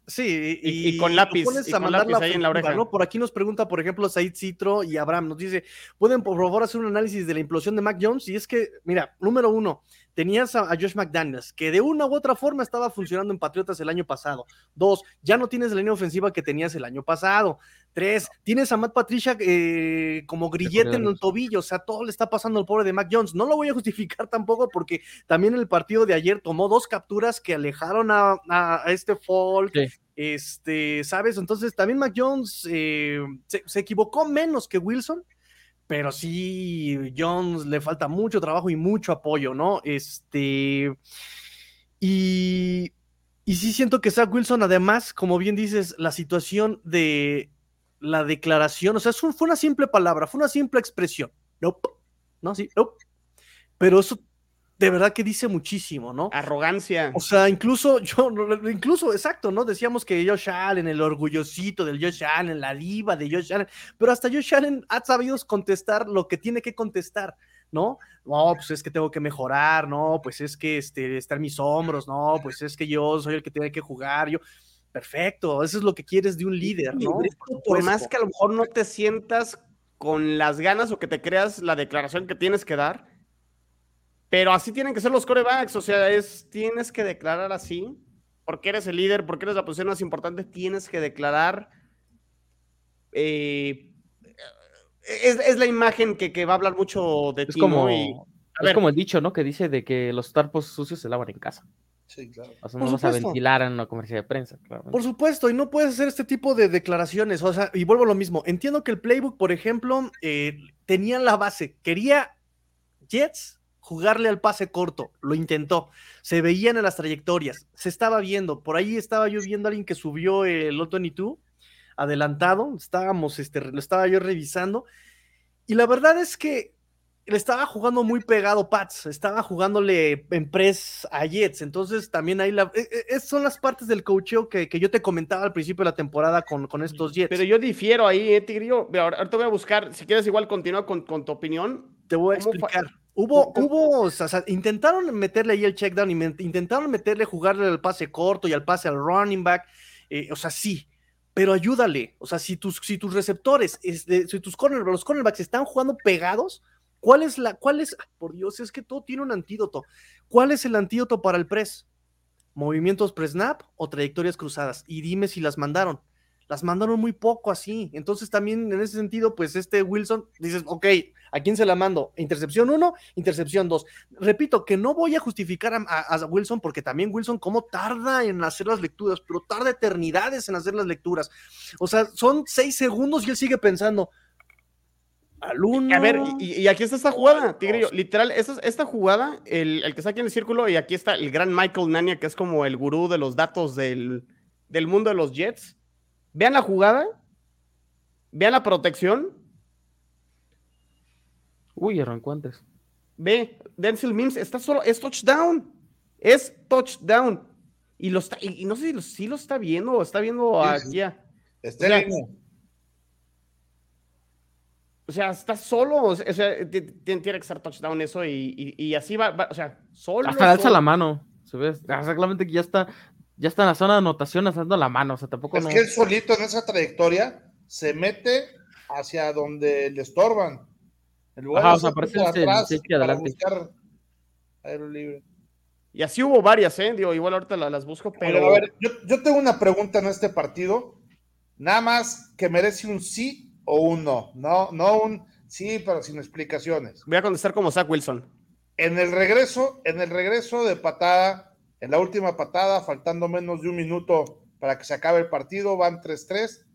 Sí, y, con lápiz, y con lápiz ahí en la oreja. ¿no? Por aquí nos pregunta, por ejemplo, Said Citro y Abraham, nos dice, ¿pueden por favor hacer un análisis de la implosión de Mac Jones? Y es que, mira, número uno, tenías a, Josh McDaniels, que de una u otra forma estaba funcionando en Patriotas el año pasado. Dos, ya no tienes la línea ofensiva que tenías el año pasado. Tres, tienes a Matt Patricia eh, como grillete en el tobillo, o sea, todo le está pasando al pobre de Mac Jones. No lo voy a justificar tampoco porque también el partido de ayer tomó dos capturas que alejaron a, este Folk. Este, ¿sabes? Entonces también Mac Jones eh, se, equivocó menos que Wilson, pero sí, Jones le falta mucho trabajo y mucho apoyo, ¿no? Este. Y, y sí siento que Zach Wilson, además, como bien dices, la situación de la declaración, o sea, fue una simple palabra, fue una simple expresión. Nope. No, sí, nope. Pero eso de verdad que dice muchísimo, ¿no? Arrogancia. O sea, incluso yo, incluso, exacto, ¿no? Decíamos que Josh Allen, el orgullosito del Josh Allen, la diva de Josh Allen, pero hasta Josh Allen ha sabido contestar lo que tiene que contestar, ¿no? No, pues es que tengo que mejorar, no, pues es que este, está en mis hombros, no, pues es que yo soy el que tiene que jugar, yo. Perfecto, eso es lo que quieres de un líder, ¿no? Por más que a lo mejor no te sientas con las ganas o que te creas la declaración que tienes que dar, pero así tienen que ser los corebacks, o sea, es, tienes que declarar así, porque eres el líder, porque eres la posición más importante, tienes que declarar. Eh, es, la imagen que, va a hablar mucho de es ti, como, es como el dicho, ¿no? Que dice de que los tarpos sucios se lavan en casa. Sí, claro. O sea, no vas a ventilar en una comercial de prensa, claro. Por supuesto, y no puedes hacer este tipo de declaraciones. O sea, y vuelvo a lo mismo. Entiendo que el playbook, por ejemplo, eh, tenía la base. Quería Jets jugarle al pase corto, lo intentó, se veían en las trayectorias, se estaba viendo, por ahí estaba yo viendo a alguien que subió el Otto tú adelantado, estábamos, este, lo estaba yo revisando, y la verdad es que le estaba jugando muy pegado Pats, estaba jugándole en press a Jets, entonces también ahí la, e, e, son las partes del coacheo que, que, yo te comentaba al principio de la temporada con, con estos Jets. Pero yo difiero ahí, eh, Tigrillo, ahora te voy a buscar, si quieres igual continúa con, con tu opinión. Te voy a explicar. Hubo, hubo, o sea, intentaron meterle ahí el check down intentaron meterle jugarle al pase corto y al pase al running back. Eh, o sea, sí, pero ayúdale. O sea, si tus, si tus receptores, si tus cornerbacks, los cornerbacks están jugando pegados, ¿cuál es la, cuál es, por Dios, es que todo tiene un antídoto. ¿Cuál es el antídoto para el press? ¿Movimientos pre-snap o trayectorias cruzadas? Y dime si las mandaron las mandaron muy poco así. Entonces también en ese sentido, pues este Wilson, dices, ok, ¿a quién se la mando? Intercepción 1, intercepción 2. Repito que no voy a justificar a, Wilson porque también Wilson cómo tarda en hacer las lecturas, pero tarda eternidades en hacer las lecturas. O sea, son seis segundos y él sigue pensando. Al uno. A ver, y, aquí está esta jugada, Tigrillo. Literal, esta, esta jugada, el, que está aquí en el círculo, y aquí está el gran Michael Nania, que es como el gurú de los datos del, del mundo de los Jets Vean la jugada. Vean la protección. Uy, arrancó antes. Ve, Denzel Mims está solo, es touchdown. Es touchdown. Y, lo está, y, no sé si lo, si lo, está viendo o está viendo aquí. Está o sea, está solo, o sea, tiene que estar touchdown eso y, así va, o sea, solo. Hasta alza la mano, ¿sabes? Exactamente que ya está, ya está en la zona de anotación haciendo la mano, o sea, tampoco es que él solito en esa trayectoria se mete hacia donde le estorban. En lugar Ajá, o sea, parece atrás para buscar libre. Y así hubo varias, ¿eh? Digo, igual ahorita las, busco, pero... a ver, yo, yo, tengo una pregunta en este partido, nada más que merece un sí o un no, no, no un sí, pero sin explicaciones. Voy a contestar como Zach Wilson. En el regreso, en el regreso de patada en la última patada, faltando menos de un minuto para que se acabe el partido, van 3-3.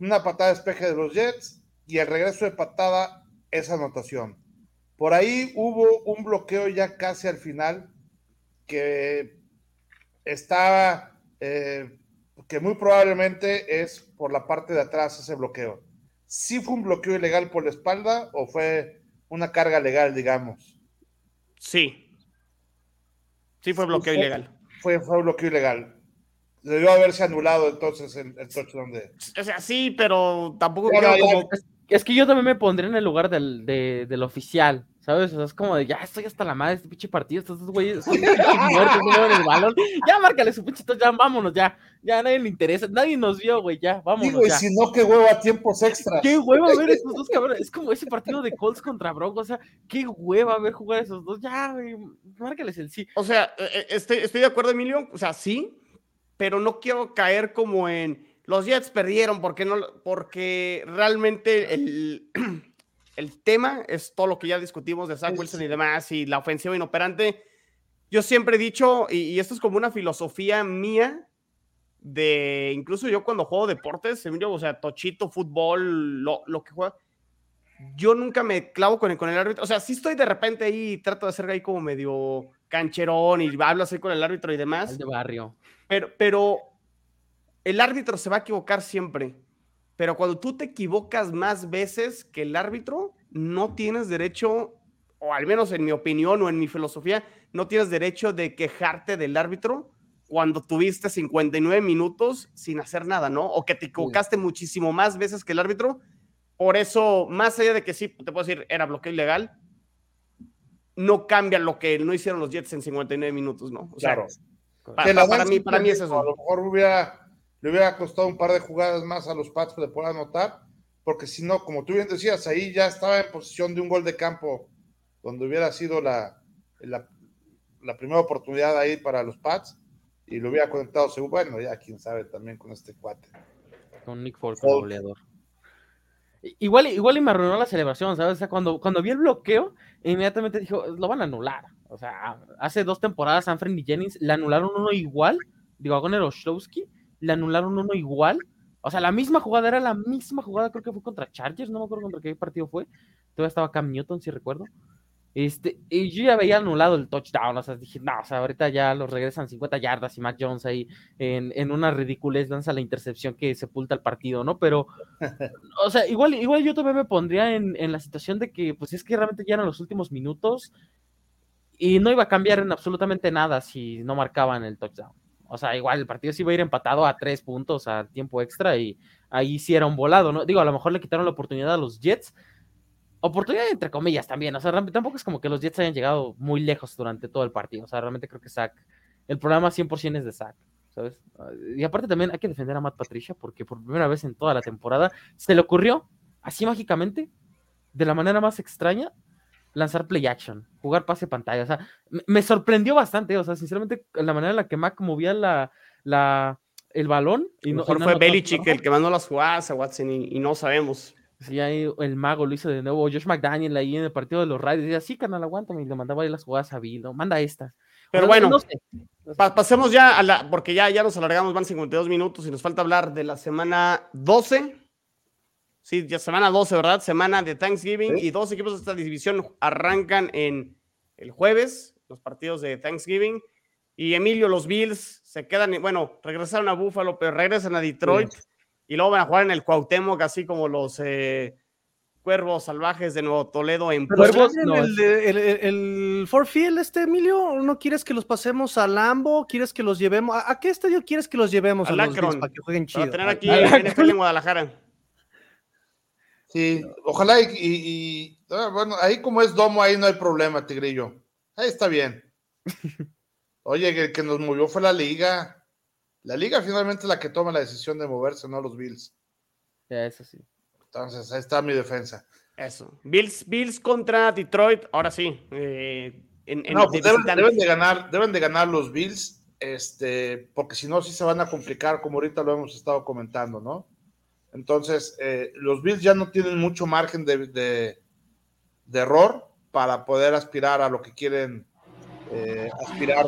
Una patada de despeje de los Jets y el regreso de patada esa anotación. Por ahí hubo un bloqueo ya casi al final que estaba, eh, que muy probablemente es por la parte de atrás ese bloqueo. ¿Sí fue un bloqueo ilegal por la espalda o fue una carga legal, digamos? Sí, Sí, fue bloqueo ilegal. Fue, fue bloqueo ilegal. Debió haberse anulado entonces el, el touchdown de. O sea, sí, pero tampoco. Es que yo también me pondría en el lugar del, del oficial. ¿Sabes? O sea, es como de, ya estoy hasta la madre de este pinche partido, estos güeyes son muertos, no el balón. Ya márcale su pinche, ya vámonos, ya. Ya a nadie le interesa, nadie nos vio, güey, ya, vámonos. Digo, y si no, qué huevo a tiempos extras. Qué hueva ver estos dos cabrones. Es como ese partido de Colts contra Broncos, o sea, qué hueva ver jugar esos dos. Ya, güey, márcales el sí. O sea, eh, eh, estoy, estoy de acuerdo, Emilio, o sea, sí, pero no quiero caer como en los Jets perdieron porque no, porque realmente el el tema es todo lo que ya discutimos de Zach Wilson y demás, y la ofensiva inoperante. Yo siempre he dicho, y, esto es como una filosofía mía, de incluso yo cuando juego deportes, o sea, tochito, fútbol, lo, lo, que juega, yo nunca me clavo con el, con el árbitro. O sea, sí estoy de repente ahí, trato de hacer ahí como medio cancherón y hablas ahí con el árbitro y demás. de barrio. Pero, pero el árbitro se va a equivocar siempre. Pero cuando tú te equivocas más veces que el árbitro, no tienes derecho, o al menos en mi opinión o en mi filosofía, no tienes derecho de quejarte del árbitro cuando tuviste 59 minutos sin hacer nada, ¿no? O que te equivocaste muchísimo más veces que el árbitro. Por eso, más allá de que sí, te puedo decir, era bloqueo ilegal, no cambia lo que no hicieron los Jets en 59 minutos, ¿no? O claro. para, mí, para mí es eso. A lo mejor hubiera, le hubiera costado un par de jugadas más a los Pats de poder anotar, porque si no, como tú bien decías, ahí ya estaba en posición de un gol de campo, donde hubiera sido la, la, la primera oportunidad ahí para los Pats y lo hubiera conectado. Bueno, ya quién sabe también con este cuate. Con Nick Folk, como goleador. Igual, igual y me arruinó la celebración, ¿sabes? O sea, cuando, cuando vi el bloqueo, inmediatamente dijo, lo van a anular. O sea, hace dos temporadas Sanfred y Jennings le anularon uno igual, digo, a Gonner Oshowski, le anularon uno igual. O sea, la misma jugada era la misma jugada, creo que fue contra Chargers, no me acuerdo contra qué partido fue. Todavía estaba Cam Newton, si recuerdo. Este, y yo ya veía anulado el touchdown, o sea, dije, no, o sea, ahorita ya los regresan 50 yardas y Mac Jones ahí en, en una ridiculez lanza la intercepción que sepulta el partido, ¿no? Pero, o sea, igual, igual yo también me pondría en, en, la situación de que, pues es que realmente ya eran los últimos minutos y no iba a cambiar en absolutamente nada si no marcaban el touchdown. O sea, igual el partido sí iba a ir empatado a tres puntos a tiempo extra y ahí sí era un volado, ¿no? Digo, a lo mejor le quitaron la oportunidad a los Jets, oportunidad entre comillas también. O sea, tampoco es como que los Jets hayan llegado muy lejos durante todo el partido. O sea, realmente creo que Zach, el programa 100% es de Zach, ¿sabes? Y aparte también hay que defender a Matt Patricia porque por primera vez en toda la temporada se le ocurrió, así mágicamente, de la manera más extraña, lanzar play action, jugar pase pantalla. O sea, me sorprendió bastante. O sea, sinceramente, la manera en la que Mac movía la, la, el balón. Y no, mejor fue Belichick el que mandó las jugadas a Watson y no sabemos. Sí, ahí el mago lo hizo de nuevo. Josh McDaniel ahí en el partido de los Raiders decía, sí, canal, aguántame. Y le mandaba ahí las jugadas a Bill, ¿no? Manda esta. Pero bueno, pasemos ya a la, porque ya, ya nos alargamos, van 52 minutos y nos falta hablar de la semana 12. Sí, ya semana 12, ¿verdad? Semana de Thanksgiving y dos equipos de esta división arrancan en el jueves, los partidos de Thanksgiving. Y Emilio, los Bills se quedan, bueno, regresaron a Buffalo, pero regresan a Detroit y luego van a jugar en el Cuauhtémoc, así como los eh, Cuervos Salvajes de Nuevo Toledo en Cuervos. el, el, el, Forfield, este Emilio, ¿no quieres que los pasemos a Lambo? ¿Quieres que los llevemos? ¿A, qué estadio quieres que los llevemos a, los para que jueguen chido? Para tener aquí en Guadalajara. Sí, ojalá y, ah, bueno, ahí como es domo, ahí no hay problema, Tigrillo. Ahí está bien. Oye, el que nos movió fue la liga. La liga finalmente es la que toma la decisión de moverse, no los Bills. Ya, eso sí. Entonces, ahí está mi defensa. Eso. Bills, Bills contra Detroit, ahora sí. Eh, no, pues deben, de ganar, deben de ganar los Bills, este, porque si no, sí se van a complicar, como ahorita lo hemos estado comentando, ¿no? Entonces, eh, los Bills ya no tienen mucho margen de, de, error para poder aspirar a lo que quieren eh, aspirar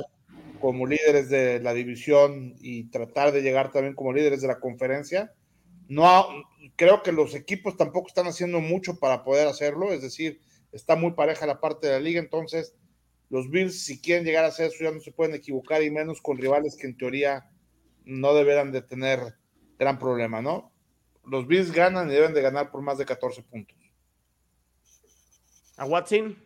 como líderes de la división y tratar de llegar también como líderes de la conferencia. No, creo que los equipos tampoco están haciendo mucho para poder hacerlo, es decir, está muy pareja la parte de la liga, entonces los Bills si quieren llegar a hacer eso ya no se pueden equivocar y menos con rivales que en teoría no deberán de tener gran problema, ¿no? Los Bills ganan y deben de ganar por más de 14 puntos. ¿A Watson?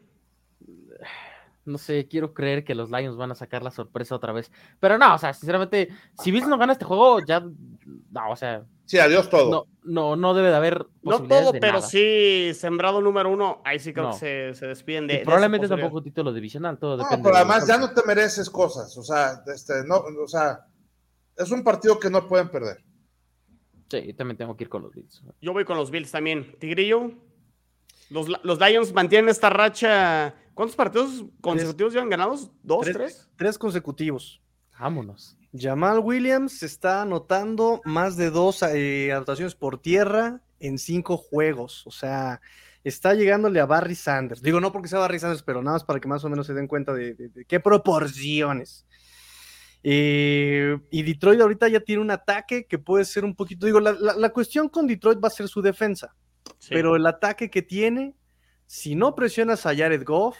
no sé, quiero creer que los Lions van a sacar la sorpresa otra vez. Pero no, o sea, sinceramente, si Bills no gana este juego, ya, no, o sea. Sí, adiós todo. No, no, no debe de haber. No todo, pero sí, sembrado número uno, ahí sí creo que se, se, despiden de. probablemente tampoco título divisional, todo no, depende. Pero además ya no te mereces cosas, o sea, este, no, o sea, es un partido que no pueden perder. Sí, también tengo que ir con los Bills. Yo voy con los Bills también. Tigrillo, los, los Lions mantienen esta racha ¿Cuántos partidos consecutivos llevan ganados? ¿Dos, tres? Tres, consecutivos. Vámonos. Jamal Williams está anotando más de dos eh, anotaciones por tierra en cinco juegos. O sea, está llegándole a Barry Sanders. Digo, no porque sea Barry Sanders, pero nada más para que más o menos se den cuenta de, qué proporciones. Eh, y Detroit ahorita ya tiene un ataque que puede ser un poquito. Digo, la, cuestión con Detroit va a ser su defensa. Pero el ataque que tiene si no presionas a Jared Goff,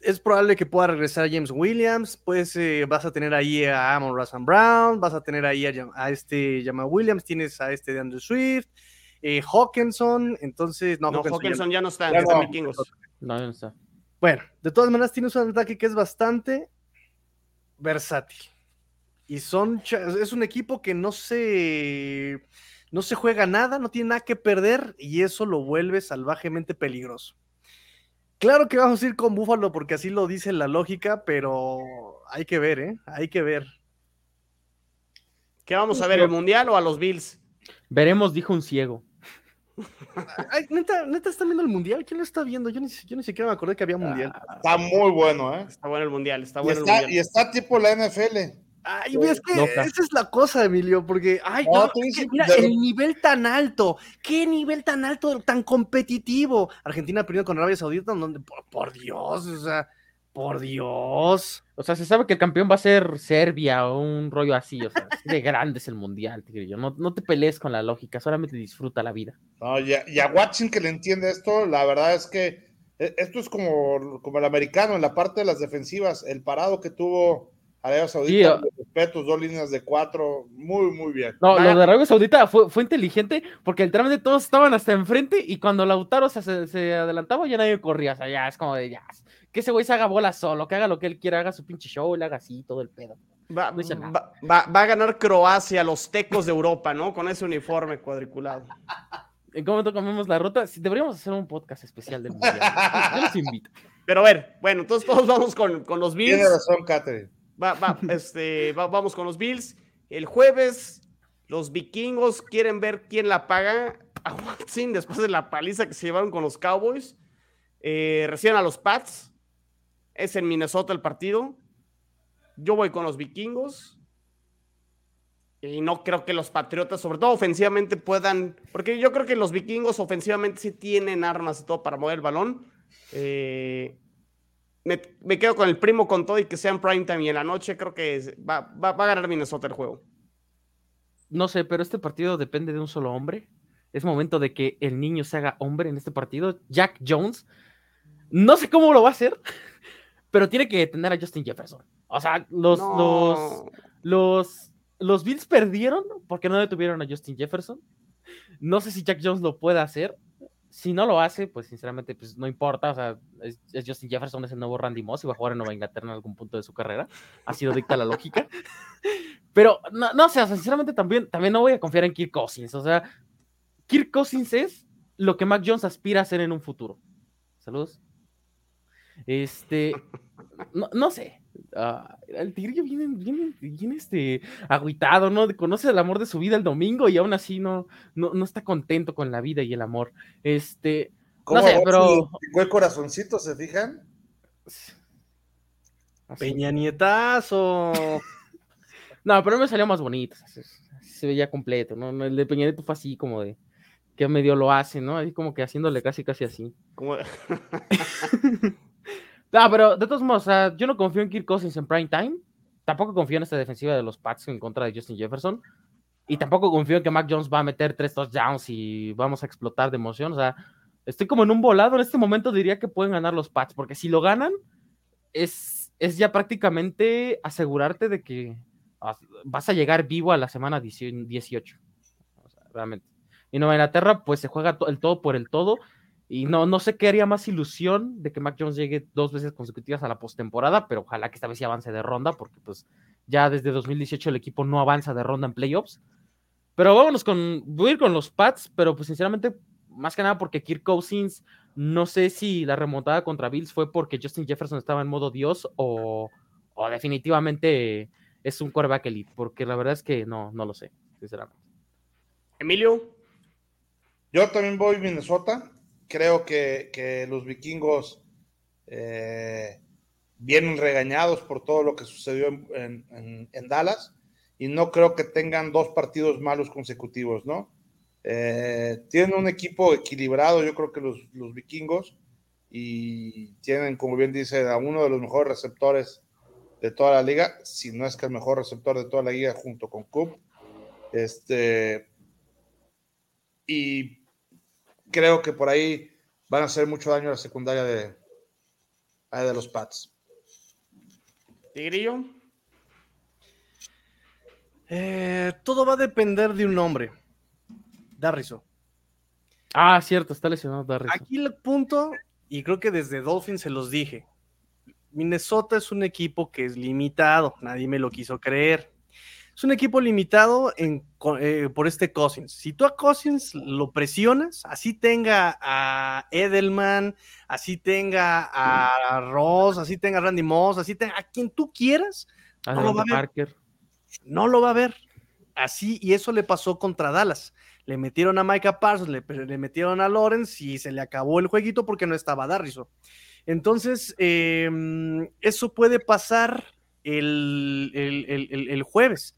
es probable que pueda regresar James Williams, pues eh, vas a tener ahí a Amon Russell Brown, vas a tener ahí a, este Jamal Williams, tienes a este de Andrew Swift, eh, Hawkinson, entonces no, Hawkinson, ya, no está, ya no, no, no está. Bueno, de todas maneras tienes un ataque que es bastante versátil. Y son es un equipo que no se no se juega nada, no tiene nada que perder y eso lo vuelve salvajemente peligroso. Claro que vamos a ir con Búfalo porque así lo dice la lógica, pero hay que ver, ¿eh? Hay que ver. ¿Qué vamos a ver, el Mundial o a los Bills? Veremos, dijo un ciego. Ay, neta, neta, ¿están viendo el Mundial? ¿Quién lo está viendo? Yo ni, yo ni siquiera me acordé que había Mundial. Está muy bueno, ¿eh? Está bueno el Mundial, está bueno y está, el Mundial. Y está tipo la NFL. Ay, es que esa es la cosa, Emilio, porque, ay, no, mira, el nivel tan alto, qué nivel tan alto, tan competitivo. Argentina perdió con Arabia Saudita, donde, por, Dios, o sea, por Dios. O sea, se sabe que el campeón va a ser Serbia o un rollo así, o sea, de grande es el mundial, tigrillo. No, no te pelees con la lógica, solamente disfruta la vida. No, y a, y a Watson que le entiende esto, la verdad es que eh, esto es como, como el americano en la parte de las defensivas, el parado que tuvo Arabia Saudita, respetos, dos líneas de cuatro, muy, muy bien. No, lo de Arabia Saudita fue, fue inteligente porque literalmente todos estaban hasta enfrente y cuando Lautaro se, se, adelantaba ya nadie corría, o sea, ya es como de ya, que ese güey se haga bola solo, que haga lo que él quiera, haga su pinche show, le haga así, todo el pedo. Va, va, a ganar Croacia, los tecos de Europa, ¿no? Con ese uniforme cuadriculado. ¿En qué momento comemos la ruta? deberíamos hacer un podcast especial del mundial. Yo los invito. Pero a ver, bueno, entonces todos vamos con, con los Bills. Tiene razón, Catherine. Va, va, este, vamos con los Bills. El jueves, los vikingos quieren ver quién la paga a Watson después de la paliza que se llevaron con los Cowboys. Eh, reciben a los Pats. Es en Minnesota el partido. Yo voy con los vikingos. Y no creo que los Patriotas, sobre todo ofensivamente, puedan. Porque yo creo que los vikingos ofensivamente sí tienen armas y todo para mover el balón. Eh, me, quedo con el primo con todo y que sea en prime time y en la noche, creo que va, a ganar Minnesota el juego. No sé, pero este partido depende de un solo hombre. Es momento de que el niño se haga hombre en este partido. Jack Jones, no sé cómo lo va a hacer, pero tiene que detener a Justin Jefferson. O sea, los, los, los, los Bills perdieron porque no detuvieron a Justin Jefferson. No sé si Jack Jones lo puede hacer. Si no lo hace, pues sinceramente, pues no importa. O sea, es, Justin Jefferson, es el nuevo Randy Moss y va a jugar en Nueva Inglaterra en algún punto de su carrera. Ha sido dicta la lógica. Pero no, no o sea, sinceramente también, también no voy a confiar en Kirk Cousins. O sea, Kirk Cousins es lo que Mac Jones aspira a ser en un futuro. Saludos. Este, no, no sé. Ah, el tigre viene, viene, este, agüitado, ¿no? Conoce el amor de su vida el domingo y aún así no, no, está contento con la vida y el amor. Este, no sé, pero. el corazoncito, ¿se fijan? Peña Nietazo. no, pero me salió más bonito. Se, veía completo, ¿no? El de Peña Nieto fue así como de que medio lo hace, ¿no? Ahí como que haciéndole casi, casi así. Como... No, pero de todos modos, yo no confío en Kirk Cousins en prime time. Tampoco confío en esta defensiva de los Pats en contra de Justin Jefferson. Y tampoco confío en que Mac Jones va a meter tres touchdowns y vamos a explotar de emoción. O sea, estoy como en un volado. En este momento diría que pueden ganar los Pats, porque si lo ganan, es, es ya prácticamente asegurarte de que vas a llegar vivo a la semana 18. O sea, realmente. Y Nueva Inglaterra, pues se juega el todo por el todo. Y no, no sé qué haría más ilusión de que Mac Jones llegue dos veces consecutivas a la postemporada, pero ojalá que esta vez sí avance de ronda, porque pues ya desde 2018 el equipo no avanza de ronda en playoffs. Pero vámonos con, voy a ir con los Pats, pero pues sinceramente, más que nada porque Kirk Cousins, no sé si la remontada contra Bills fue porque Justin Jefferson estaba en modo Dios o, o definitivamente es un quarterback elite, porque la verdad es que no, no lo sé, sinceramente. Emilio. Yo también voy a Minnesota creo que, los vikingos eh, vienen regañados por todo lo que sucedió en, Dallas y no creo que tengan dos partidos malos consecutivos, ¿no? Eh, tienen un equipo equilibrado, yo creo que los, vikingos, y tienen, como bien dice, a uno de los mejores receptores de toda la liga, si no es que el mejor receptor de toda la liga junto con Coop. Este, y creo que por ahí van a hacer mucho daño a la secundaria de de los Pats. Tigrillo. Eh, todo va a depender de un nombre. Darriso. Ah, cierto, está lesionado Darriso. Aquí el punto, y creo que desde Dolphins se los dije. Minnesota es un equipo que es limitado, nadie me lo quiso creer. Es un equipo limitado en, eh, por este Cousins. Si tú a Cousins lo presionas, así tenga a Edelman, así tenga a Ross, así tenga a Randy Moss, así tenga a quien tú quieras, no lo va a ver. No lo va a ver. Así, y eso le pasó contra Dallas. Le metieron a Micah Parsons, le, le metieron a Lawrence y se le acabó el jueguito porque no estaba Darriso. Entonces, em, eso puede pasar el, el, jueves.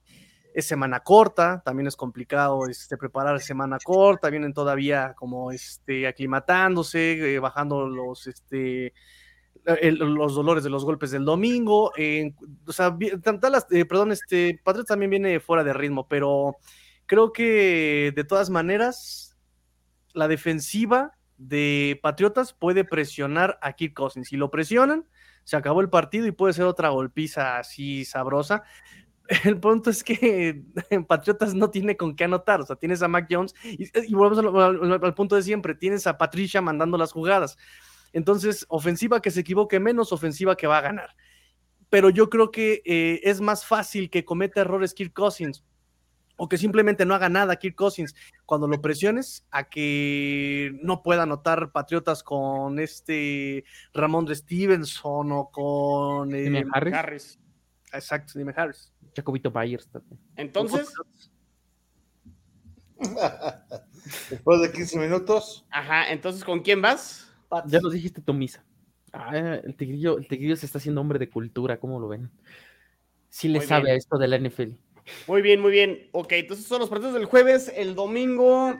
Es semana corta, también es complicado este, preparar semana corta, vienen todavía como este, aclimatándose, eh, bajando los, este, los dolores de los golpes del domingo. o sea, eh, perdón, este, Patriot también viene fuera de ritmo, pero creo que de todas maneras, la defensiva de Patriotas puede presionar a Kirk Cousins. Si lo presionan, se acabó el partido y puede ser otra golpiza así sabrosa. El punto es que en Patriotas no tiene con qué anotar. O sea, tienes a Mac Jones y, volvemos al, punto de siempre: tienes a Patricia mandando las jugadas. Entonces, ofensiva que se equivoque menos, ofensiva que va a ganar. Pero yo creo que eh, es más fácil que cometa errores Kirk Cousins o que simplemente no haga nada Kirk Cousins cuando lo presiones a que no pueda anotar Patriotas con este Ramón de Stevenson o con eh, Harris. Exacto, dime Harris. Jacobito Byers también. Entonces. Después de 15 minutos. Ajá, entonces ¿con quién vas? Ya nos dijiste Tomisa. Ah, el tigrillo, el tigrillo se está haciendo hombre de cultura, ¿cómo lo ven? Sí le sabe a esto de la NFL. Muy bien, muy bien. Ok, entonces son los partidos del jueves. El domingo,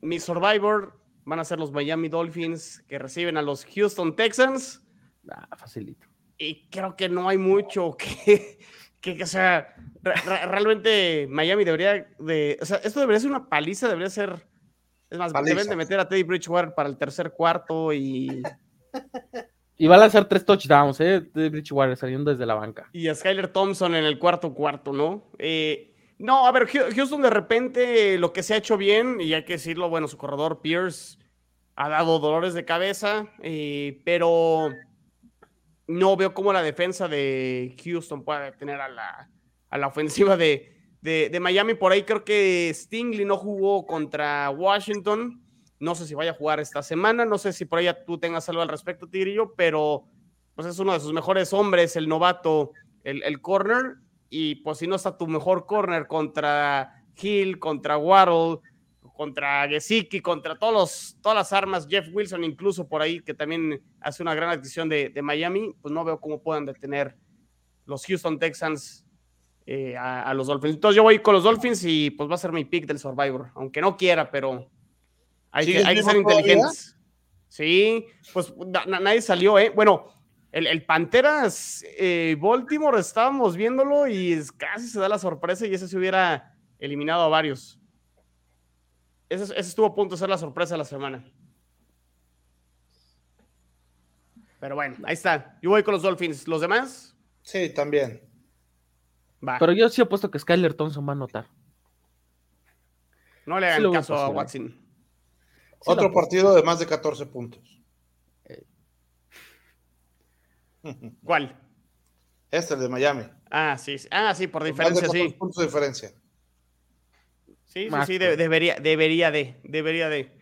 mi Survivor van a ser los Miami Dolphins que reciben a los Houston Texans. Ah, facilito. Y creo que no hay mucho que, que, sea, realmente Miami debería de, o sea, esto debería ser una paliza, debería ser, es más, deben de meter a Teddy Bridgewater para el tercer cuarto y y va a lanzar tres touchdowns, ¿eh? De Bridgewater saliendo desde la banca. Y a Skyler Thompson en el cuarto cuarto, ¿no? Eh, no, a ver, Houston de repente lo que se ha hecho bien, y hay que decirlo, bueno, su corredor Pierce ha dado dolores de cabeza, eh, pero no veo cómo la defensa de Houston puede detener a la, a la ofensiva de, de, de Miami. Por ahí creo que Stingley no jugó contra Washington. No sé si vaya a jugar esta semana, no sé si por ahí tú tengas algo al respecto, Tigrillo, pero pues es uno de sus mejores hombres, el novato, el, el corner, y pues si no está tu mejor corner contra Hill, contra Waddle, contra Gesicki, contra todos los, todas las armas, Jeff Wilson incluso por ahí, que también hace una gran adquisición de, Miami, pues no veo cómo puedan detener los Houston Texans eh, a, a, los Dolphins. Entonces yo voy con los Dolphins y pues va a ser mi pick del Survivor, aunque no quiera, pero hay que, ser inteligentes. Sí, pues nadie salió, ¿eh? Bueno, el, Panteras eh, Baltimore estábamos viéndolo y casi se da la sorpresa y ese se hubiera eliminado a varios. Ese, estuvo a punto de ser la sorpresa de la semana. Pero bueno, ahí está. Yo voy con los Dolphins. ¿Los demás? Sí, también. Pero yo sí apuesto que Skyler Thompson va a anotar. No le hagan caso a Watson. Otro partido de más de 14 puntos. ¿Cuál? Este, el de Miami. Ah, sí. Ah, sí, por diferencia, más de sí. puntos de diferencia. Sí, sí, sí, debería, debería de, debería de.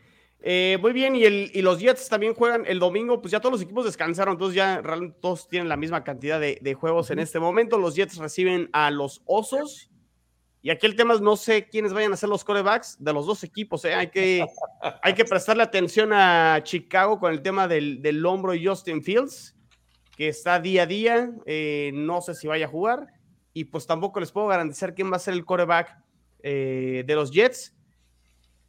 Eh, muy bien, y, el, y, los Jets también juegan el domingo, pues ya todos los equipos descansaron, entonces ya realmente todos tienen la misma cantidad de, de juegos en este momento. Los Jets reciben a los Osos y aquí el tema es, no sé quiénes vayan a ser los corebacks de los dos equipos. ¿eh? Hay, que, hay que prestarle atención a Chicago con el tema del, del hombro y Justin Fields, que está día a día. Eh, no sé si vaya a jugar. Y pues tampoco les puedo garantizar quién va a ser el coreback eh, de los Jets.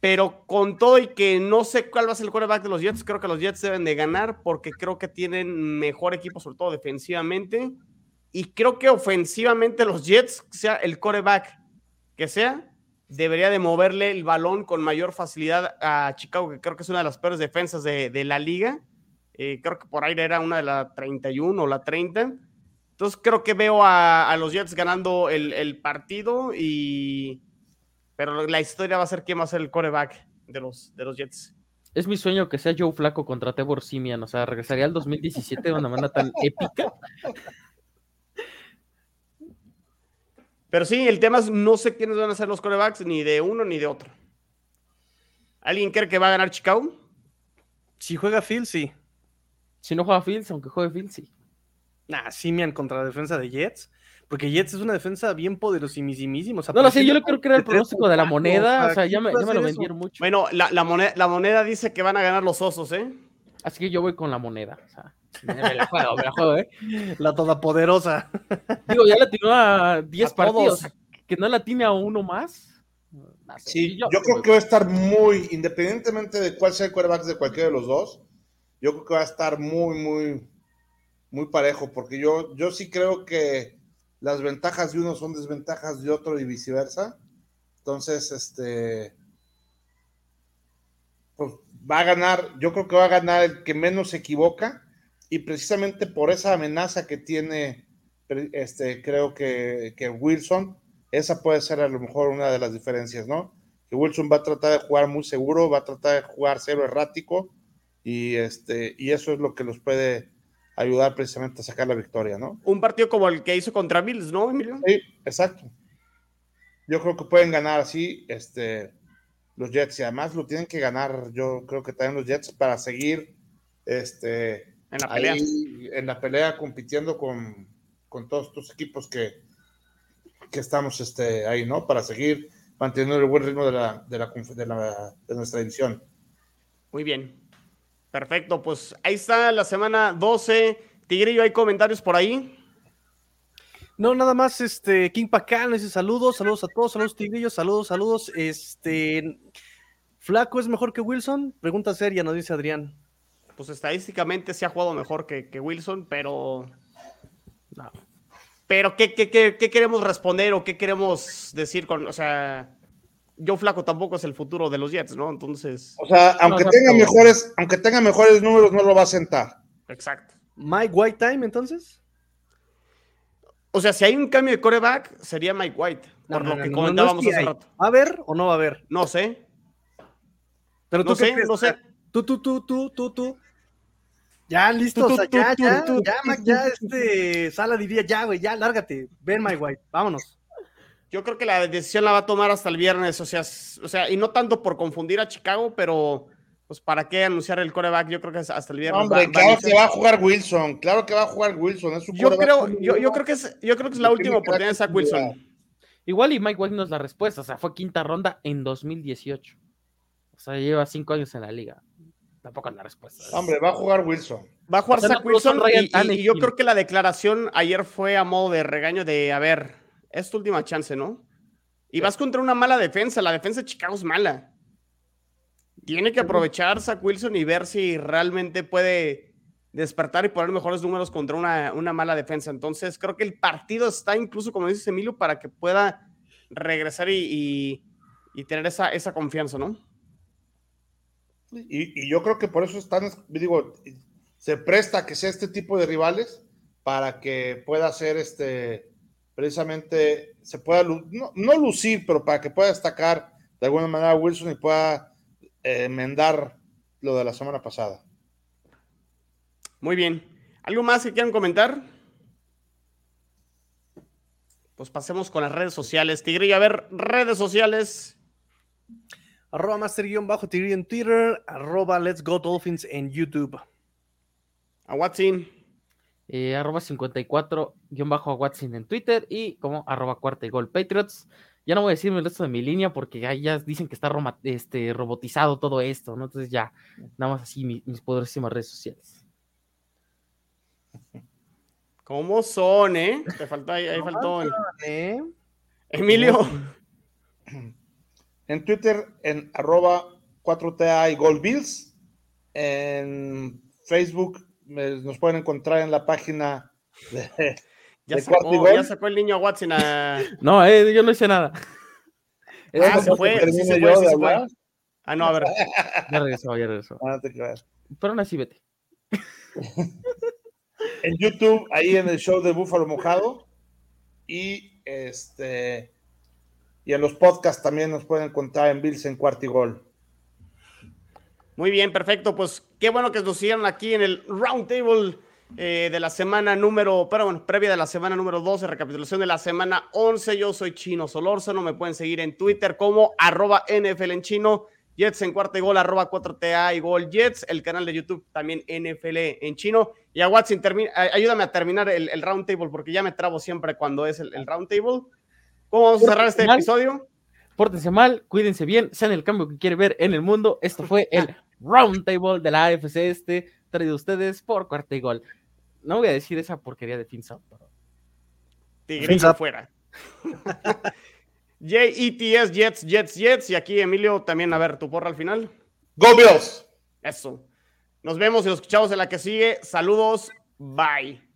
Pero con todo y que no sé cuál va a ser el coreback de los Jets, creo que los Jets deben de ganar porque creo que tienen mejor equipo, sobre todo defensivamente. Y creo que ofensivamente los Jets, sea el coreback que sea, debería de moverle el balón con mayor facilidad a Chicago, que creo que es una de las peores defensas de, la liga. Eh, creo que por aire era una de la 31 o la 30. Entonces creo que veo a, los Jets ganando el, partido y... Pero la historia va a ser quién va a ser el coreback de los, de los Jets. Es mi sueño que sea Joe Flaco contra Tebor Simian, o sea, regresaría al 2017 de una manera tan épica. Pero sí, el tema es no sé quiénes van a ser los corebacks, ni de uno ni de otro. ¿Alguien cree que va a ganar Chicago? Si juega Phil, sí. Si no juega Fields, aunque juegue Fields, sí. Nah, Simian contra la defensa de Jets. Porque Jets es una defensa bien poderosísima. no lo sé, yo creo que era el pronóstico de la moneda. O sea, ya me, lo vendieron mucho. Bueno, la, moneda, la moneda dice que van a ganar los osos, ¿eh? Así que yo voy con la moneda. O sea, me la juego, me la juego, ¿eh? La todopoderosa. Digo, ya la tiró a 10 partidos. Que no la tiene a uno más. Sí, yo, creo que va a estar muy, independientemente de cuál sea el quarterback de cualquiera de los dos, yo creo que va a estar muy, muy, muy parejo, porque yo, yo sí creo que las ventajas de uno son desventajas de otro y viceversa. Entonces, este, pues va a ganar, yo creo que va a ganar el que menos se equivoca, y precisamente por esa amenaza que tiene, este, creo que, que Wilson, esa puede ser a lo mejor una de las diferencias, ¿no? Que Wilson va a tratar de jugar muy seguro, va a tratar de jugar cero errático, y, este, y eso es lo que los puede ayudar precisamente a sacar la victoria, ¿no? Un partido como el que hizo contra Bills, ¿no, Emilio? Sí, exacto. Yo creo que pueden ganar así este, los Jets y además lo tienen que ganar, yo creo que también los Jets para seguir este, en, la pelea. en la pelea compitiendo con, con todos estos equipos que, que estamos este, ahí, ¿no? Para seguir manteniendo el buen ritmo de, la, de, la, de, la, de nuestra división. Muy bien. Perfecto, pues ahí está la semana 12. Tigrillo, ¿hay comentarios por ahí? No, nada más, este, King Pacal dice saludos, saludos a todos, saludos Tigrillo, saludos, saludos. Este, ¿Flaco es mejor que Wilson? Pregunta seria, nos dice Adrián. Pues estadísticamente se ha jugado mejor que, Wilson, pero. No. Pero, ¿qué, qué, qué, queremos responder o qué queremos decir con. O sea, Joe Flaco tampoco es el futuro de los Jets, ¿no? Entonces. O sea, aunque tenga mejores, aunque tenga mejores números, no lo va a sentar. Exacto. Mike White time, entonces. O sea, si hay un cambio de coreback, sería Mike White, por lo que comentábamos hace rato. ¿Va a haber o no va a haber? No sé. Pero tú no sé, no sé. Tú, tú, tú, tú, tú, tú. Ya, listo, ya, ya, ya, ya, ya, este, Sala diría, ya, güey, ya, lárgate, ven, Mike White, vámonos. Yo creo que la decisión la va a tomar hasta el viernes, o sea, o sea, y no tanto por confundir a Chicago, pero pues para qué anunciar el coreback, yo creo que es hasta el viernes. Hombre, claro que va a jugar Wilson, claro que va a jugar Wilson, es su yo creo, yo, yo, creo que es, yo creo que es la última oportunidad de Zach Wilson. Igual y Mike White no es la respuesta, o sea, fue quinta ronda en 2018. O sea, lleva cinco años en la liga. Tampoco es la respuesta. Hombre, va a jugar Wilson. Va a jugar Zach Wilson y yo creo que la declaración ayer fue a modo de regaño de, a ver, es tu última chance, ¿no? Y vas contra una mala defensa, la defensa de Chicago es mala. Tiene que aprovechar Zach Wilson y ver si realmente puede despertar y poner mejores números contra una, mala defensa. Entonces, creo que el partido está incluso, como dice Emilio, para que pueda regresar y, tener esa, esa, confianza, ¿no? Y, y, yo creo que por eso están, digo, se presta que sea este tipo de rivales para que pueda ser este precisamente se pueda, no, lucir, pero para que pueda destacar de alguna manera Wilson y pueda eh, enmendar lo de la semana pasada. Muy bien. ¿Algo más que quieran comentar? Pues pasemos con las redes sociales. Tigrillo, a ver, redes sociales. Arroba master-bajo Tigrillo en Twitter, arroba Let's Go Dolphins en YouTube. A Watson eh, arroba 54 bajo a Watson en Twitter y como arroba cuarta y gol Patriots. Ya no voy a decir el resto de mi línea porque ya, ya dicen que está este, robotizado todo esto, ¿no? Entonces ya, nada más así mis, poderosísimas redes sociales. ¿Cómo son, eh? Te faltó ahí, ahí faltó. Eh? Emilio. En Twitter, en arroba 4TA y Gold Bills. En Facebook, nos pueden encontrar en la página de, ya, sacó, ya sacó el niño a Watson a... No, eh, yo no hice nada. Ah, se fue, sí se fue, sí se Ah, no, a ver. Ya regresó, ya regresó. Ah, Pero aún así, vete. en YouTube, ahí en el show de Búfalo Mojado. Y este y en los podcasts también nos pueden contar en Bills en Cuartigol. Muy bien, perfecto. Pues qué bueno que nos sigan aquí en el Roundtable eh, de la semana número, pero bueno, previa de la semana número 12, recapitulación de la semana 11. Yo soy Chino Solórzano, me pueden seguir en Twitter como arroba NFL en chino, Jets en cuarta y gol, arroba 4TA y gol Jets, el canal de YouTube también NFL en chino. Y a Watson, ayúdame a terminar el, el Roundtable porque ya me trabo siempre cuando es el, el Roundtable. ¿Cómo vamos a cerrar este episodio? Pórtense mal, cuídense bien, sean el cambio que quiere ver en el mundo. Esto fue el Roundtable de la AFC Este, traído a ustedes por cuarta y gol. No voy a decir esa porquería de Finzap. Tigre fuera. JETS, Jets, Jets, Jets. Y aquí, Emilio, también, a ver, tu porra al final. Go Bills. Eso. Nos vemos y nos escuchamos en la que sigue. Saludos. Bye.